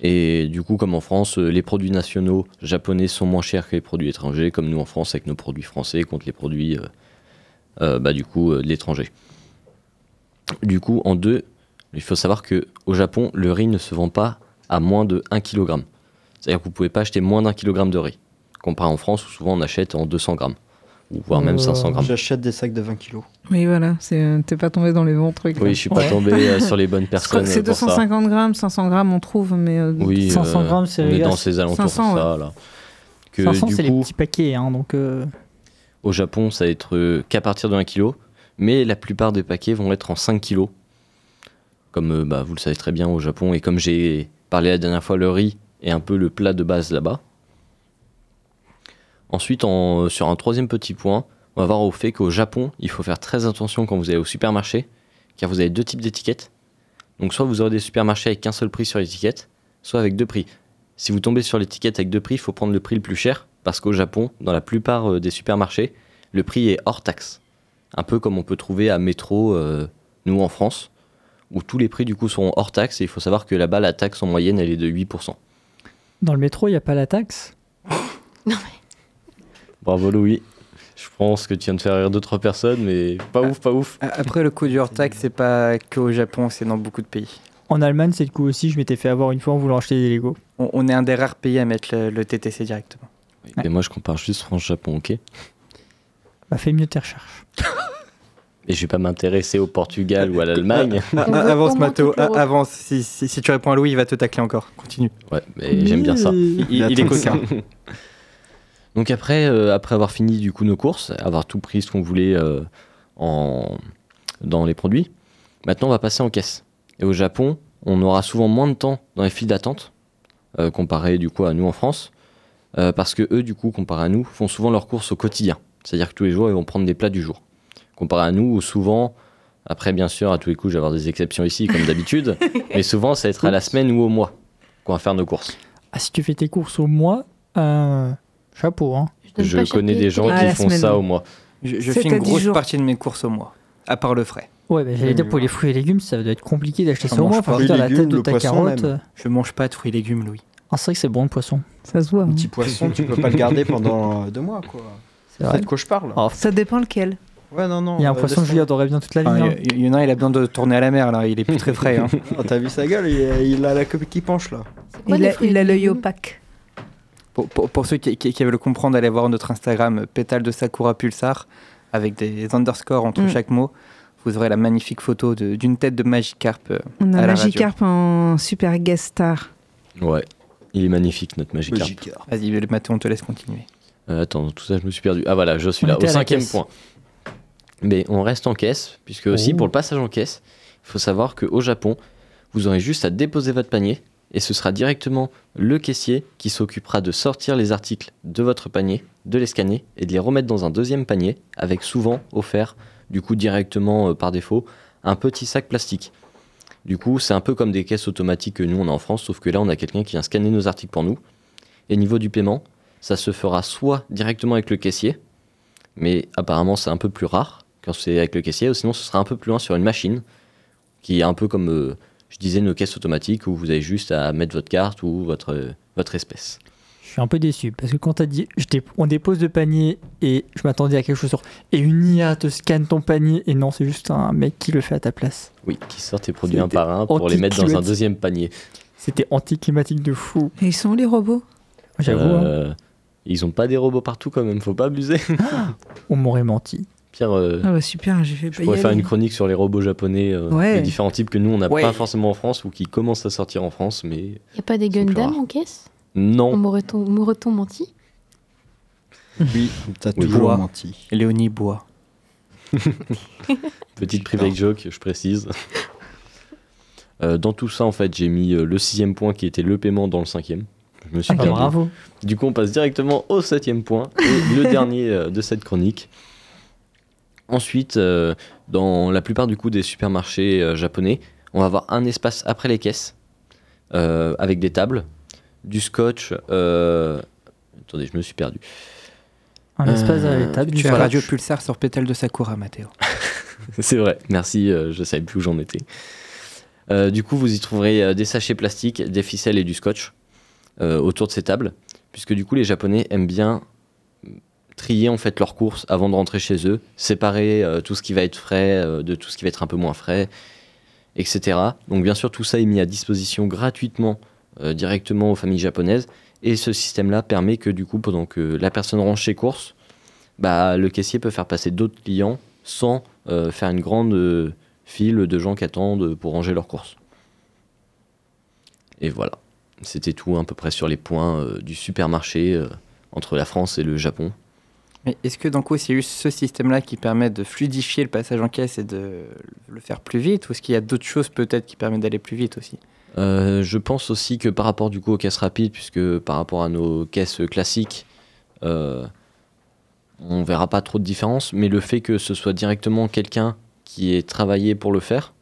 Et du coup, comme en France, euh, les produits nationaux japonais sont moins chers que les produits étrangers, comme nous en France avec nos produits français contre les produits euh, euh, bah, du coup, euh, de l'étranger. Du coup, en deux, il faut savoir que au Japon, le riz ne se vend pas à moins de 1 kg. C'est-à-dire que vous pouvez pas acheter moins d'un kilogramme de riz. Comparé en France où souvent on achète en 200 grammes. Ou voire même Euh, 500 grammes. J'achète des sacs de 20 kilos. Oui, voilà, c'est- t'es pas tombé dans les bons trucs. là. Oui, je suis pas Ouais. tombé euh, sur les bonnes personnes c'est euh, pour ça. 250 grammes, 500 grammes, on trouve, mais euh, Oui, 500 euh, grammes, c'est on est dans ces alentours 500, ça là. Que 500, du c'est les petits paquets, hein, donc... euh, au Japon, ça va être euh, qu'à partir de 1 kg, mais la plupart des paquets vont être en 5 kg. Comme euh, bah, vous le savez très bien au Japon, et comme j'ai parlé la dernière fois, le riz est un peu le plat de base là-bas. Ensuite, en- sur un troisième petit point, on va voir au fait qu'au Japon, il faut faire très attention quand vous allez au supermarché, car vous avez deux types d'étiquettes. Donc soit vous aurez des supermarchés avec qu'un seul prix sur l'étiquette, soit avec deux prix. Si vous tombez sur l'étiquette avec deux prix, il faut prendre le prix le plus cher, parce qu'au Japon, dans la plupart euh, des supermarchés, le prix est hors taxe. Un peu comme on peut trouver à Métro, euh, nous en France, où tous les prix du coup seront hors taxe, et il faut savoir que là-bas, la taxe en moyenne, elle est de 8%. Dans le métro, il n'y a pas la taxe? Bravo Louis. Je pense que tu viens de faire rire deux, trois personnes, mais pas ouf, pas ouf. Après, le coup du hors-taxe, c'est pas que au Japon, c'est dans beaucoup de pays. En Allemagne, c'est le coup aussi. Je m'étais fait avoir une fois en voulant acheter des Lego. On, on est un des rares pays à mettre le, le TTC directement. Et moi, je compare juste France-Japon, ok? Bah, fais mieux tes recherches. Et je vais pas m'intéresser au Portugal ou à l'Allemagne. Avance, ah, avance. Si, si- si tu réponds à Louis, il va te tacler encore. Continue. Ouais, mais j'aime bien ça. Il, il- il est coquin. Donc après, euh, après avoir fini du coup nos courses, avoir tout pris ce qu'on voulait euh, en, dans les produits, maintenant on va passer en caisse. Et au Japon, on aura souvent moins de temps dans les files d'attente, euh, comparé du coup à nous en France, euh, parce que eux du coup, comparé à nous, font souvent leurs courses au quotidien. C'est-à-dire que tous les jours, ils vont prendre des plats du jour. Comparé à nous, où souvent, après bien sûr, à tous les coups, je vais avoir des exceptions ici comme d'habitude, mais souvent ça va être à la semaine ou au mois qu'on va faire nos courses. Ah, si tu fais tes courses au mois, euh, chapeau, hein. Je connais des gens Ah, qui font semaine. ça au mois. Je, fais une 10 grosse partie de mes courses au mois, à part le frais. Ouais, bah, j'allais dire mais pour les fruits et légumes, ça doit être compliqué d'acheter J'en ça au mois. dire la tête de ta carotte. même. Je mange pas de fruits et légumes, Louis. Ah, c'est vrai que c'est bon le poisson. ça se voit. Un hein. petit poisson, tu peux pas le garder pendant euh, deux mois, quoi. C'est de quoi je parle Oh, Ça dépend lequel. Ouais, non, non. Il y a un euh, que Julien adorait bien toute la vie. Enfin. Il y, en a, il a besoin de tourner à la mer, là. Il est plus très frais. hein. Oh, T'as vu sa gueule il, il a la queue qui penche, là. C'est quoi Il a l'œil opaque. Pour, pour- pour ceux qui, qui- qui veulent le comprendre, allez voir notre Instagram, pétale de Sakura Pulsar, avec des underscores entre Mm. chaque mot. Vous aurez la magnifique photo d'une tête de Magikarp. euh, On à a la Magikarp en super guest star. Ouais, il est magnifique notre Magikarp. Magikarp. Vas-y, le Mathéo, on te laisse continuer. Euh, attends, tout ça je me suis perdu. Ah voilà, je suis On là, au cinquième caisse. point. Mais on reste en caisse, puisque aussi Oh. pour le passage en caisse, il faut savoir qu'au Japon, vous aurez juste à déposer votre panier et ce sera directement le caissier qui s'occupera de sortir les articles de votre panier, de les scanner et de les remettre dans un deuxième panier avec souvent offert, du coup directement euh, par défaut, un petit sac plastique. Du coup, c'est un peu comme des caisses automatiques que nous on a en France, sauf que là on a quelqu'un qui vient scanner nos articles pour nous. Et niveau du paiement, ça se fera soit directement avec le caissier, mais apparemment c'est un peu plus rare quand c'est avec le caissier, ou sinon ce sera un peu plus loin sur une machine, qui est un peu comme, euh, je disais, nos caisses automatiques, où vous avez juste à mettre votre carte ou votre, euh, votre espèce. Je suis un peu déçu parce que quand t'as dit je dé- on dépose le panier et je m'attendais à quelque chose sur et une IA te scanne ton panier et non c'est juste un mec qui le fait à ta place. Oui, qui sortent tes produits un par un pour les mettre dans un deuxième panier. C'était anticlimatique de fou. Et ils sont où les robots? J'avoue, hein. Euh, Ils ont pas des robots partout quand même, faut pas abuser. on m'aurait menti. Pierre, euh, Ah bah super, j'ai fait je pourrais faire aller. une chronique sur les robots japonais, euh, Ouais. les différents types que nous on n'a Ouais. pas forcément en France ou qui commencent à sortir en France, mais Y a pas des Gundam en caisse? On non. m'aurait-on m'aurait-on menti Oui, t'as Oui. toujours Bois. menti. Léonie boit. Petite private joke, je précise. Euh, dans tout ça, en fait, j'ai mis euh, le sixième point qui était le paiement dans le cinquième. Je me suis Ah, perdu. bravo. Du coup, on passe directement au septième point, et le dernier euh, de cette chronique. Ensuite, euh, dans la plupart du coup des supermarchés euh, japonais, on va avoir un espace après les caisses, euh, avec des tables, du scotch. Attendez, je me suis perdu. Un espace à l'étape du Tu as scotch. Radio Pulsar sur Pétale de Sakura, Mathéo. C'est vrai, merci, euh, je savais plus où j'en étais. Euh, du coup, vous y trouverez euh, des sachets plastiques, des ficelles et du scotch autour de ces tables, puisque du coup, les Japonais aiment bien trier en fait leurs courses avant de rentrer chez eux, séparer euh, tout ce qui va être frais euh, de tout ce qui va être un peu moins frais, etc. Donc bien sûr, tout ça est mis à disposition gratuitement euh, directement aux familles japonaises, et ce système-là permet que du coup, pendant que la personne range ses courses, bah, le caissier peut faire passer d'autres clients sans faire une grande file de gens qui attendent pour ranger leurs courses. Et voilà, c'était tout à peu près sur les points du supermarché entre la France et le Japon. Mais est-ce que dans quoi c'est juste ce système-là qui permet de fluidifier le passage en caisse et de le faire plus vite Ou est-ce qu'il y a d'autres choses peut-être qui permettent d'aller plus vite aussi? Euh, je pense aussi que par rapport du coup aux caisses rapides, puisque par rapport à nos caisses classiques, euh, on verra pas trop de différence, mais le fait que ce soit directement quelqu'un qui ait travaillé pour le faire,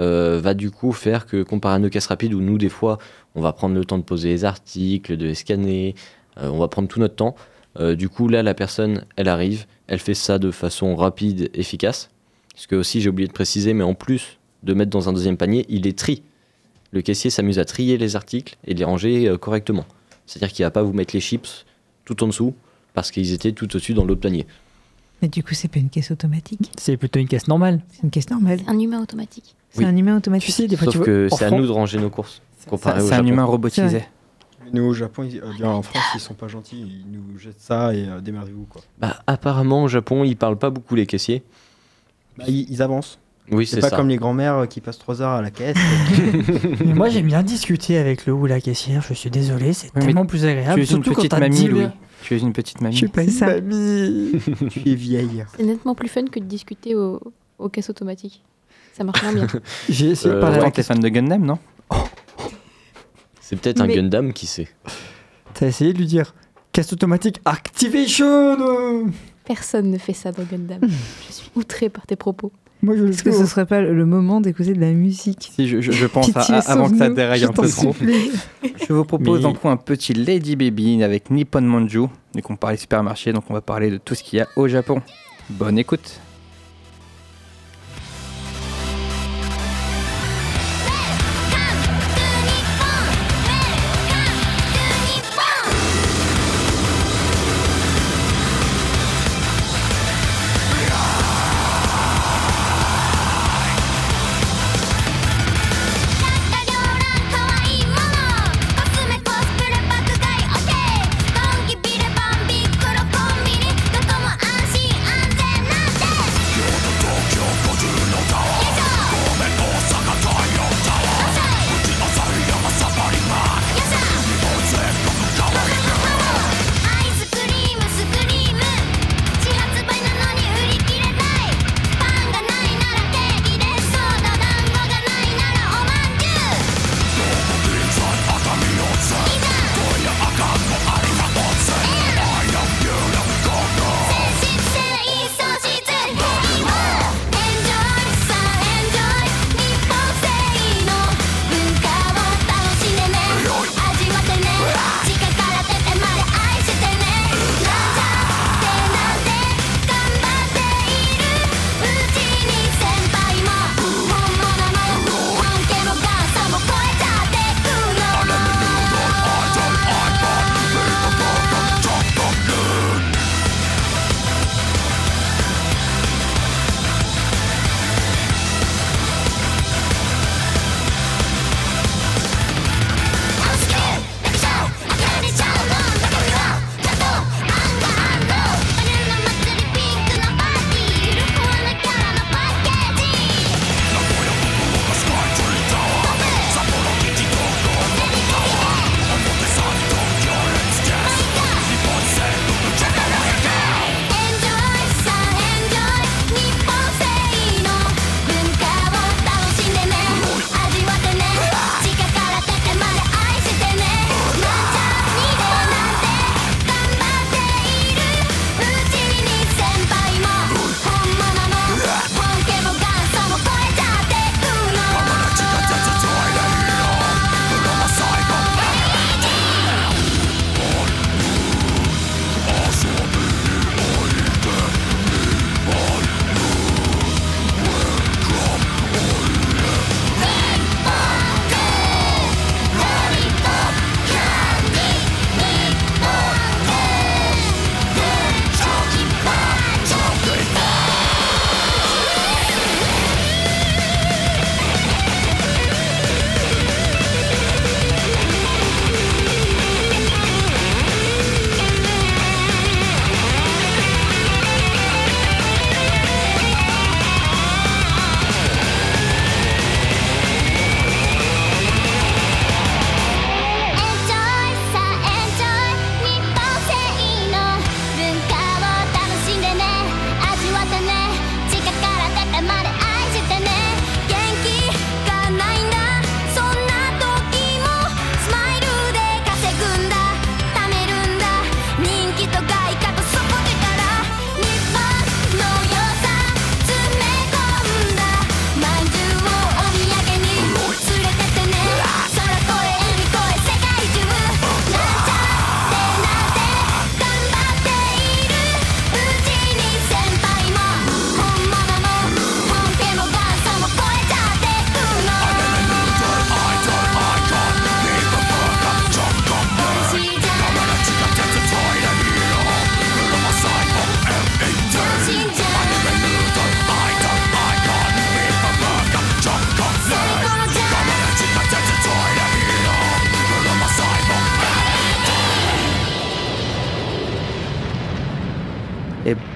euh, va du coup faire que comparé à nos caisses rapides où nous des fois on va prendre le temps de poser les articles, de les scanner, euh, on va prendre tout notre temps. Euh, du coup là la personne elle arrive, elle fait ça de façon rapide, efficace. Parce que aussi j'ai oublié de préciser, mais en plus de mettre dans un deuxième panier, il les trie le caissier s'amuse à trier les articles et les ranger euh, correctement. C'est-à-dire qu'il va pas vous mettre les chips tout en dessous parce qu'ils étaient tout au-dessus dans l'autre panier. Mais du coup, c'est pas une caisse automatique? C'est plutôt une caisse normale. C'est une caisse normale. Un humain automatique. C'est Oui. un humain automatique. Tu sais, des fois, Sauf tu que c'est à nous de ranger nos courses. C'est un humain robotisé. Nous, au Japon, ils- euh, bien, en France, ils sont pas gentils. Ils nous jettent ça et euh, démerdez-vous, quoi. Bah, apparemment au Japon ils parlent pas beaucoup les caissiers. Bah, ils, ils avancent. Oui C'est c'est pas ça. comme les grands-mères euh, qui passent 3 heures à la caisse. Mais moi j'aime bien discuter avec le ou la caissière, je suis désolé, c'est Oui, mais tellement plus Tu agréable. es une surtout quand petite t'as mamie, 10 Louis. Tu es une petite Je mamie. suis pas ça. mamie. tu es vieille. C'est nettement plus fun que de discuter au- aux caisses automatiques. Ça marche moins bien. J'ai essayé de Euh, parler à la t'es fan de Gundam, non? C'est peut-être un Mais- Gundam qui sait. T'as essayé de lui dire caisse automatique activation Personne ne fait ça dans Gundam. Je suis outré par tes propos. Moi je le Est-ce que ce serait pas le moment d'écouter de la musique Si, je, je- je pense à- Pitié, à- avant que ça sauve-nous, déraille je un t'en peu trop. supplie. Je vous propose Mais- donc un petit Lady Baby avec Nippon Manju. Dès qu'on parlait supermarché, donc on va parler de tout ce qu'il y a au Japon. Bonne écoute.「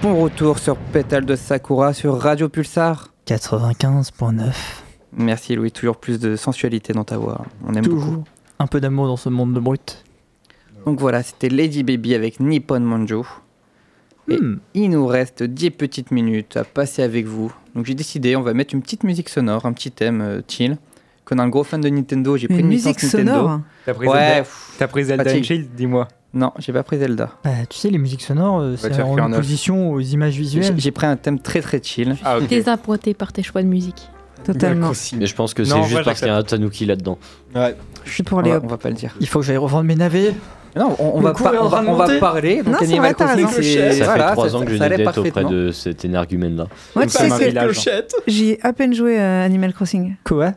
Et bon retour sur Pétale de Sakura sur Radio Pulsar. 95.9. Merci Louis, toujours plus de sensualité dans ta voix. On aime beaucoup. Toujours. Un peu d'amour dans ce monde de brut. Donc voilà, c'était Lady Baby avec Nippon Manjo. Et Hmm. il nous reste 10 petites minutes à passer avec vous. Donc j'ai décidé, on va mettre une petite musique sonore, un petit thème euh, chill. Qu'on a un gros fan de Nintendo, j'ai pris Une une musique licence Nintendo. sonore. T'as pris Ouais, Zelda, pris Zelda Shield, dis-moi. Non, j'ai pas pris Zelda. Bah, tu sais, les musiques sonores, euh, c'est en opposition aux images J'ai visuelles. j'ai pris un thème très très chill. Ah, ok. Désappointé par tes choix de musique. Totalement. Mais je pense que c'est juste parce qu'il y a un Tanuki là-dedans. Ouais. C'est pour On les on va pas le dire. Il faut que j'aille revendre mes navets. Non, on, va, on, va, parler. Donc Non, c'est Animal Crossing, c'est Ça fait trois ça- ans que je d'être auprès de cet énergumène-là. Moi, tu sais m'a que mis l'âge. j'y ai à peine joué à Animal Crossing. Quoi?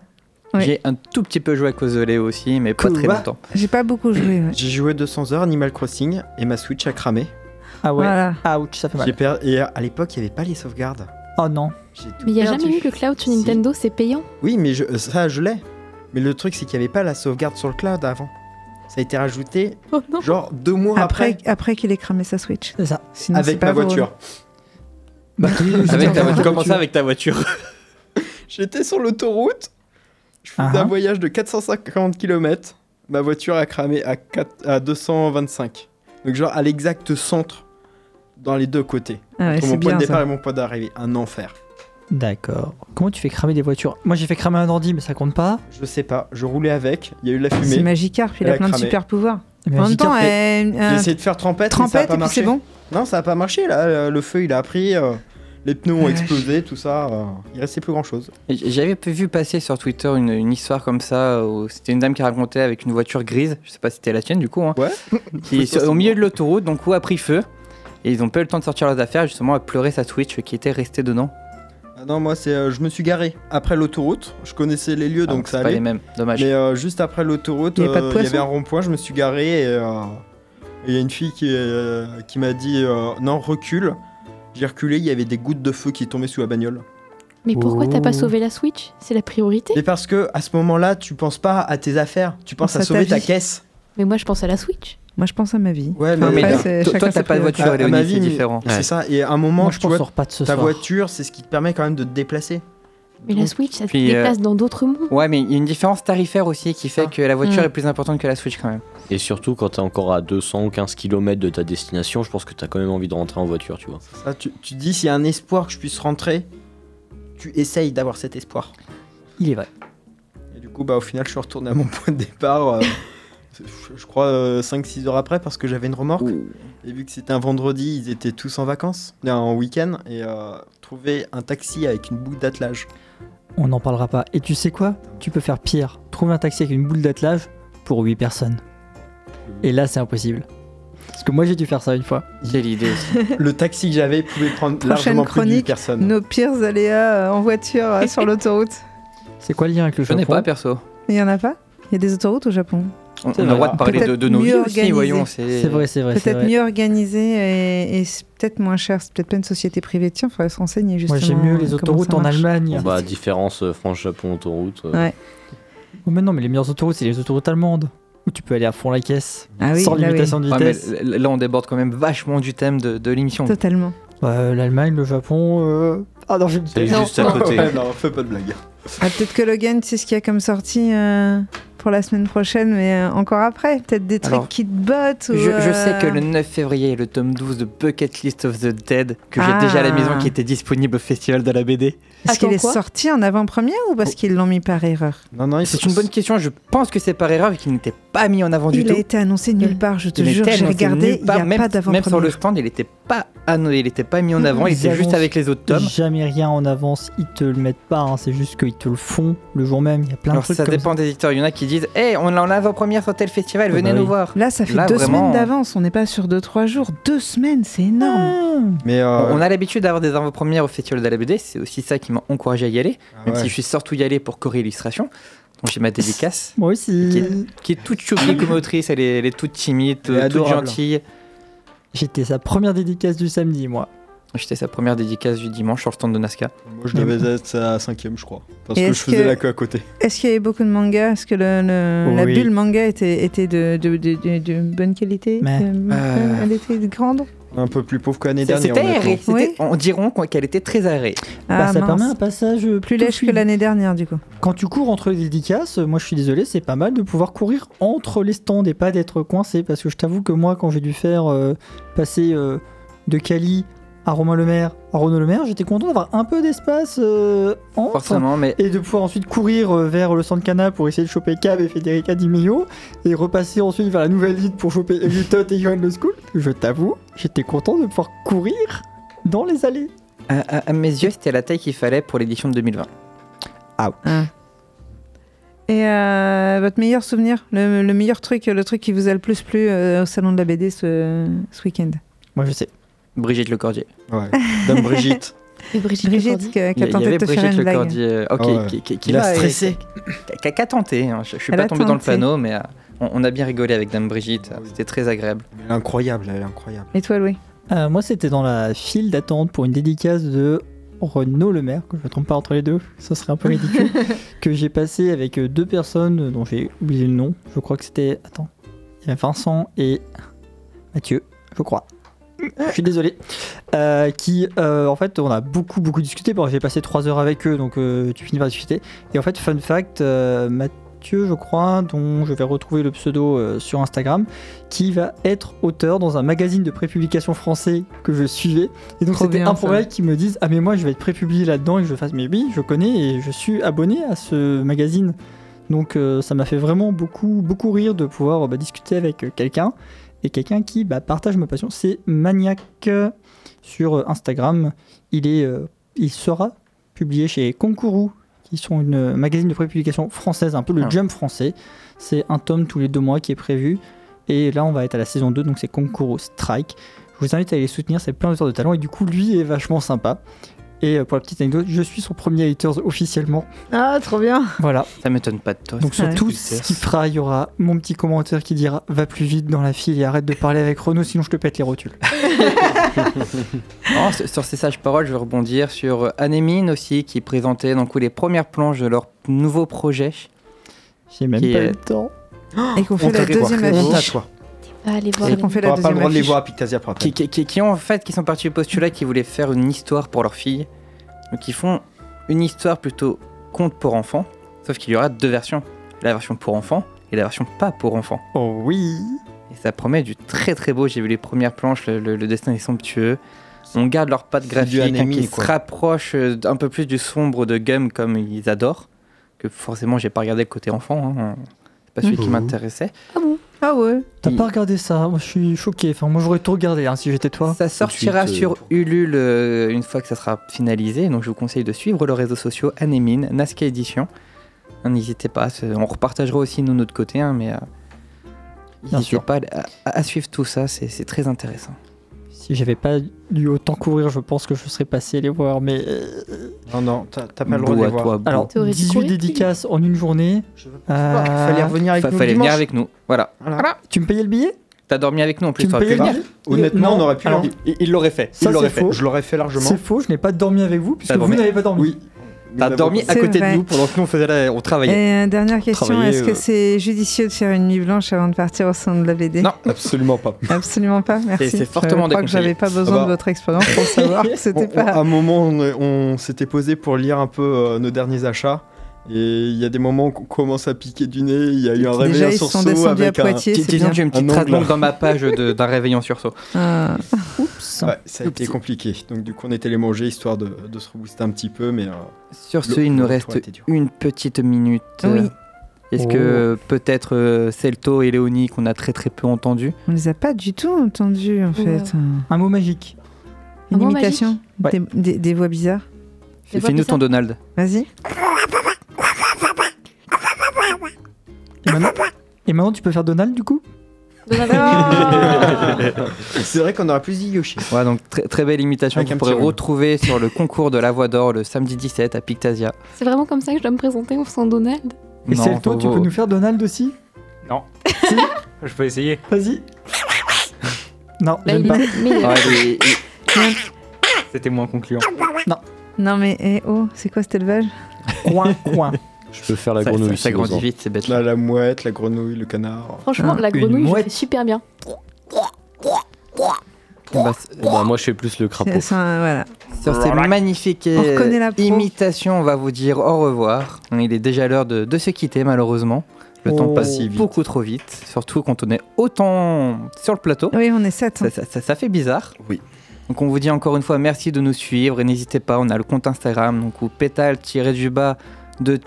J'ai un tout petit peu joué à Cosole aussi, mais pas très longtemps. J'ai pas beaucoup joué. ouais. J'ai joué 200 heures Animal Crossing et ma Switch a cramé. Ah ouais. Voilà. Ouch, ça fait J'ai mal. per- Et à l'époque, il n'y avait pas les sauvegardes. Oh non. J'ai tout Mais il n'y a perdu. jamais eu le cloud sur Si. Nintendo, c'est payant. Oui, mais je- ça, je l'ai. Mais le truc, c'est qu'il n'y avait pas la sauvegarde sur le cloud avant. Ça a été rajouté Oh genre deux mois après, Après, après qu'il ait cramé sa Switch. C'est ça. Sinon, avec ma voiture. Bah, Avec ta voiture. Comment ça avec ta voiture? J'étais sur l'autoroute. Je faisais Ah un voyage de 450 km. Ma voiture a cramé à, 4 à 225. Donc genre à l'exact centre dans les deux côtés. Ah ouais, Entre c'est mon point bien de départ ça. et mon point d'arrivée. Un enfer. D'accord. Comment tu fais cramer des voitures? Moi j'ai fait cramer un ordi, mais ça compte pas. Je sais pas. Je roulais avec. Il y a eu de la C'est fumée. Magikarp, il a plein de super pouvoirs. Mais En même temps, elle- J'ai essayé de faire trempette, mais ça a trempette pas et puis marché. c'est bon. Non, ça a pas marché là. Le feu il a pris. euh, les pneus ont Ouais. explosé, tout ça. euh, il restait plus grand chose. J'avais vu passer sur Twitter une, une histoire comme ça où c'était une dame qui racontait avec une voiture grise, je sais pas si c'était la tienne du coup, hein, Ouais. qui est sur- au milieu de l'autoroute, donc où a pris feu. Et ils ont pas eu le temps de sortir leurs affaires, justement, à pleurer sa Switch qui était restée dedans. Ah non, moi c'est. euh, je me suis garé après l'autoroute. Je connaissais les lieux Ah, donc c'est ça pas allait. les mêmes, dommage. Mais euh, juste après l'autoroute, Il y pas euh, il y avait un rond-point, je me suis garé et euh, il y a une fille qui, euh, qui m'a dit euh, non, recule. J'ai reculé, il y avait des gouttes de feu qui tombaient sous la bagnole. Mais pourquoi t'as pas Oh. sauvé la Switch? C'est la priorité. Mais parce que à ce moment-là, tu penses pas à tes affaires, tu penses Pense à à sauver ta caisse. Mais moi, je pense à la Switch. Moi, je pense à ma vie. Ouais, mais, mais Après, c'est toi, t'as pas de voiture, À- ma c'est vie, mais- différent. c'est ça. Et à un moment, Moi je tu m'en vois, sors pas de ce ta soir. voiture, c'est ce qui te permet quand même de te déplacer. Mais la Switch, ça te puis, euh, déplace dans d'autres mondes. Ouais, mais il y a une différence tarifaire aussi qui fait ça. que la voiture Mm. est plus importante que la Switch quand même. Et surtout, quand t'es encore à 215 km de ta destination, je pense que t'as quand même envie de rentrer en voiture, tu vois. Ça, tu, dis s'il y a un espoir que je puisse rentrer, tu essayes d'avoir cet espoir. Il est vrai. Et du coup, bah, au final, je suis retourné à mon point de départ, euh, je- crois 5-6 heures après, parce que j'avais une remorque. Et vu que c'était un vendredi, ils étaient tous en vacances, en week-end, et euh, trouver un taxi avec une boucle d'attelage. On n'en parlera pas. Et tu sais quoi? Tu peux faire pire. Trouver un taxi avec une boule d'attelage pour 8 personnes. Et là, c'est impossible. Parce que moi, j'ai dû faire ça une fois. Quelle idée aussi. Le taxi que j'avais pouvait prendre Prochaine largement plus de 8 chronique, personnes. Nos pires aléas euh, en voiture euh, sur l'autoroute. C'est quoi le lien avec le Je connais Japon? pas perso. Il y en a pas? Il y a des autoroutes au Japon. On, C'est on a le droit de parler de, Peut-être de nos vies aussi, voyons. C'est vrai, c'est vrai. c'est Peut-être mieux organisé et, et c'est peut-être moins cher. C'est peut-être pas une société privée. Tiens, il faudrait se renseigner justement. Moi, j'aime mieux les comment autoroutes en. Allemagne. Bon, bah, différence euh, France-Japon autoroute. euh, Ouais. Oh, mais non, mais les meilleures autoroutes, c'est les autoroutes allemandes. Où tu peux aller à fond la caisse. Ah oui, sans là, oui. limitation de Ouais, mais vitesse. là, on déborde quand même vachement du thème de, de l'émission. Totalement. Ouais, L'Allemagne, le Japon. euh, Ah non, je vais me C'est taire. juste à côté. Ouais, non, fais pas de blague. Ah, peut-être que Logan, tu sais ce qu'il y a comme sortie euh, pour la semaine prochaine, mais euh, encore après. Peut-être des trucs Alors, qui te bottent. Je, ou, je sais euh, que le 9 février est le tome 12 de Bucket List of the Dead que j'ai Ah. déjà à la maison qui était disponible au festival de la BD. Est-ce qu'il est sorti en avant-première ou parce qu'ils l'ont mis par erreur Non, non, il C'est une bonne question, je pense que c'est par erreur vu qu'il n'était pas mis en avant du Il tout. a été annoncé nulle part, je te Il jure. J'ai regardé, il n'y a même, pas même sur le d'avant-première. stand, il n'était pas, il était pas mis en avant, il était juste avec les autres tomes. Jamais rien en avance, ils te le mettent pas, hein, c'est juste qu'ils te le font le jour même. Il y a plein Alors de trucs ça comme dépend des éditeurs, il y en a qui disent Hé, on est en avant-première sur tel festival, Ah venez bah nous oui. voir. Là, ça fait Là, deux vraiment, semaines d'avance. On n'est pas sur deux, trois jours. Deux semaines, c'est énorme. Ah. Mais euh, On a l'habitude d'avoir des avant-premières au festival de la BD, c'est aussi ça qui m'a encouragé à y aller, ah même ouais. si je suis surtout y aller pour Corée Illustration. Donc j'ai ma dédicace, Moi aussi. qui est toute choupi comme autrice, elle est, elle est toute timide, Elle est toute adorable. gentille. J'étais sa première dédicace du samedi, moi. J'étais sa première dédicace du dimanche sur le stand de Nazca. Moi, je devais être à cinquième, je crois. Parce Et que je faisais que- la queue à côté. Est-ce qu'il y avait beaucoup de mangas Est-ce que le, le- la bulle manga était, était de, de, de, de- de bonne qualité? Mais- Euh, Euh. Elle était grande? Un peu plus pauvre que l'année dernière. C'était aéré. Oui. On diront qu'elle était très aérée. Bah, Ah, ça mince. permet un passage Plus plutôt lèche que l'année dernière, du coup. Quand tu cours entre les dédicaces, euh, moi je suis désolé, c'est pas mal de pouvoir courir entre les stands et pas d'être coincé. Parce que je t'avoue que moi, quand j'ai dû faire euh, passer euh, de Cali à Romain Le Maire à Renaud Le Maire, j'étais content d'avoir un peu d'espace euh, entre. Forcément, mais Et de pouvoir ensuite courir euh, vers le centre Cana pour essayer de choper Cab et Federica Di Meglio, et repasser ensuite vers la nouvelle ligne pour choper Elitot et Johan Le School. Je t'avoue, j'étais content de pouvoir courir dans les allées. à, à- à mes yeux, c'était la taille qu'il fallait pour l'édition de 2020. Et euh, votre meilleur souvenir le, le meilleur truc, le truc qui vous a le plus plu euh, au salon de la BD ce, ce week-end? Moi je sais. Brigitte Lecordier. Ouais. Dame Brigitte. Et Brigitte, Brigitte, Lecordier. qui a, Il a y, tenté avait de te faire Brigitte une. Lecordier, euh, ok, Ah ouais. qui, qui- qui Il a va- stressé. qui a- qui a tenté. hein. Je, je suis Elle pas a tombé dans le panneau, mais euh, on, on a bien rigolé avec Dame Brigitte. Oui. C'était très agréable. Elle est incroyable, elle est incroyable. Et toi, Louis? Euh, moi, c'était dans la file d'attente pour une dédicace de Renaud Le Maire, que je ne me trompe pas entre les deux, ça serait un peu ridicule, que j'ai passé avec euh, deux personnes euh, dont j'ai oublié le nom. Je crois que c'était. Attends. Il y avait Vincent et Mathieu, je crois. Je suis désolé. Euh, qui, euh, en fait, on a beaucoup, beaucoup discuté. Bon, j'ai passé trois heures avec eux, donc euh, tu finis par discuter. Et en fait, fun fact, Mathieu, je crois, dont je vais retrouver le pseudo sur Instagram, qui va être auteur dans un magazine de prépublication français que je suivais. Et donc c'était improbable qu'ils me disent Ah, mais moi je vais être prépublié là-dedans et que je fasse Mais oui, je connais et je suis abonné à ce magazine. Donc ça m'a fait vraiment beaucoup, beaucoup rire de pouvoir bah, discuter avec quelqu'un et quelqu'un qui bah, partage ma passion. C'est Maniac euh, sur euh, Instagram. Il, est, euh, il sera publié chez Concourou, qui sont une magazine de prépublication française, un peu le Ah. Jump français. C'est un tome tous les deux mois qui est prévu. Et là, on va être à la saison 2, donc c'est Concourou Strike. Je vous invite à aller les soutenir, c'est plein d'auteurs de talent. Et du coup, lui est vachement sympa. Et euh, pour la petite anecdote, je suis son premier haters officiellement. Ah, trop bien Voilà. Ça m'étonne pas de toi. Donc sur Ouais. tout ce qu'il fera, il y aura mon petit commentaire qui dira va plus vite dans la file et arrête de parler avec Renault sinon je te pète les rotules. Sur- ces sages paroles, je vais rebondir sur euh, Anémine aussi, qui présentait donc les premières planches de leur nouveau projet. J'ai même Qui pas est- le temps. Et qu'on fait la deuxième affiche. Ah, allez voir. Les- qu'on fait la T'auras pas deuxième le droit de les affiche. voir à Pictasia pour après. Qui, qui- qui- qui ont en fait, qui sont partis du postulat qui voulaient faire une histoire pour leur fille. Donc ils font une histoire plutôt conte pour enfants, sauf qu'il y aura deux versions. La version pour enfants et la version pas pour enfants. Oh oui Et ça promet du très très beau. J'ai vu les premières planches, le, le- le dessin est somptueux. On garde leur patte du graphique hein, qui quoi. se rapproche euh, un peu plus du sombre de Gum comme ils adorent. Que forcément, j'ai pas regardé le côté enfant. hein. C'est pas celui qui Mhm. m'intéressait. Ah ouais T'as pas regardé ça Moi je suis choqué. Enfin moi j'aurais tout regardé hein, si j'étais toi. Ça sortira suite, euh, sur Ulule euh, une fois que ça sera finalisé. Donc je vous conseille de suivre leurs réseaux sociaux Anémine, Nazca Édition. Hein, N'hésitez pas, on repartagera aussi nous de notre côté, hein, mais euh, Bien n'hésitez sûr. pas à, suivre tout ça, c'est très intéressant. Si j'avais pas dû autant courir, je pense que je serais passé les voir. Mais euh, Non, non, t'as pas le droit de les à voir. toi, alors T'aurais dû 18 courir, dédicaces en une journée. Il Euh, fallait revenir avec Fa- nous fallait venir avec nous. Voilà. Voilà. Tu me payais le billet? T'as dormi avec nous en plus, Tu me t'aurais pu payais le billet? Honnêtement, Non, on aurait pu. alors, Il- Il l'aurait fait. Ça, il l'aurait c'est fait. faux. Je l'aurais fait largement. C'est faux, je n'ai pas dormi avec vous puisque vous n'avez pas dormi. Oui. T'as dormi à côté vrai. de nous pendant que nous on, faisait la- on travaillait. Et euh, dernière question, est-ce que euh, c'est judicieux de faire une nuit blanche avant de partir au sein de la BD Non. Absolument pas. Absolument pas, merci. c'est fortement Je crois que j'avais pas besoin Ah bah. de votre expérience pour savoir que c'était pas... à un moment, on, on s'était posé pour lire un peu euh, nos derniers achats. Et il y a des moments où on commence à piquer du nez. Il y a eu un réveil en sursaut avec un. Poitiers, j'ai une petite dans ma page d'un réveillon sursaut. Ah. Oups. Ouais, ça a Oups. été compliqué. Donc du coup, on était les manger histoire de, de se rebooster un petit peu, mais euh, Sur ce, il nous reste une petite minute. Oui. Est-ce Oh. que peut-être euh, Celto et Léonie, qu'on a très très peu entendu, On les a pas du tout entendus, en Ouais. fait. Un mot magique. Une Un imitation? des, des- des voix bizarres? Fais-nous ton. Donald. Vas-y. Et maintenant, tu peux faire Donald du coup Ah. c'est vrai qu'on aurait plus dit Yoshi. Ouais, donc très, très belle imitation Avec que un vous pourrez petit rhume. retrouver sur le concours de la voix d'or le samedi 17 à Pictasia. C'est vraiment comme ça que je dois me présenter en faisant Donald Et Non, c'est toi, faut- tu peux nous faire Donald aussi Non. Si Je peux essayer. Vas-y. Non, Là, j'aime il pas. est meilleur. Ouais, il- il- C'était moins concluant. Non mais eh, oh, c'est quoi cet élevage Coin, coin. Je peux faire la Ça, grenouille. ça, grandit besoin. vite, ces bêtes Là, la mouette, la grenouille, le canard. Franchement, Ah, la une grenouille, je fais super bien. Bah, Eh ben, moi, je fais plus le crapaud. C'est ça, voilà. Sur ces magnifiques imitations, on va vous dire au revoir. Il est déjà l'heure de, de se quitter, malheureusement. Le temps Oh. passe Si vite. beaucoup trop vite, surtout quand on est autant sur le plateau. Oui, on est 7. Ça, ça- ça- ça fait bizarre. Oui. Donc on vous dit encore une fois merci de nous suivre et n'hésitez pas, on a le compte Instagram, donc ou pétale du bas de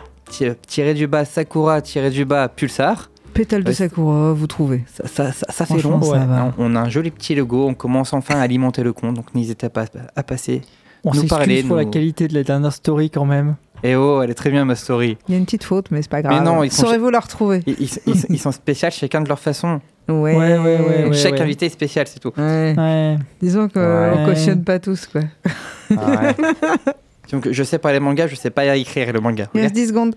tirer du bas Sakura du bas Pulsar. Pétale de Ouais, Sakura, vous trouvez. Ça, ça- ça- ça fait long. ça va. On, a un joli petit logo, on commence enfin à alimenter le compte, donc n'hésitez pas à passer. On Nous parler, s'excuse pour la nous- qualité de la dernière story quand même. Et oh, elle est très bien ma story. Il y a une petite faute, mais c'est pas grave. Mais non, ils sont- Saurez-vous la retrouver Ils, ils- ils- ils sont spéciaux chacun de leur façon. Ouais. Ouais, ouais, ouais, ouais. Chaque invité est spécial, c'est tout. Ouais. Ouais. Disons qu'on Ouais. cautionne pas tous, quoi. Ouais. Donc je sais pas les mangas, je sais pas écrire le manga. Il reste 10 secondes.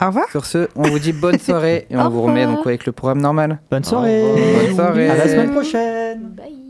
Au revoir. Sur ce, on vous dit bonne soirée et on vous remet donc avec le programme normal. Bonne soirée. Bonne soirée. À la semaine prochaine. Bye.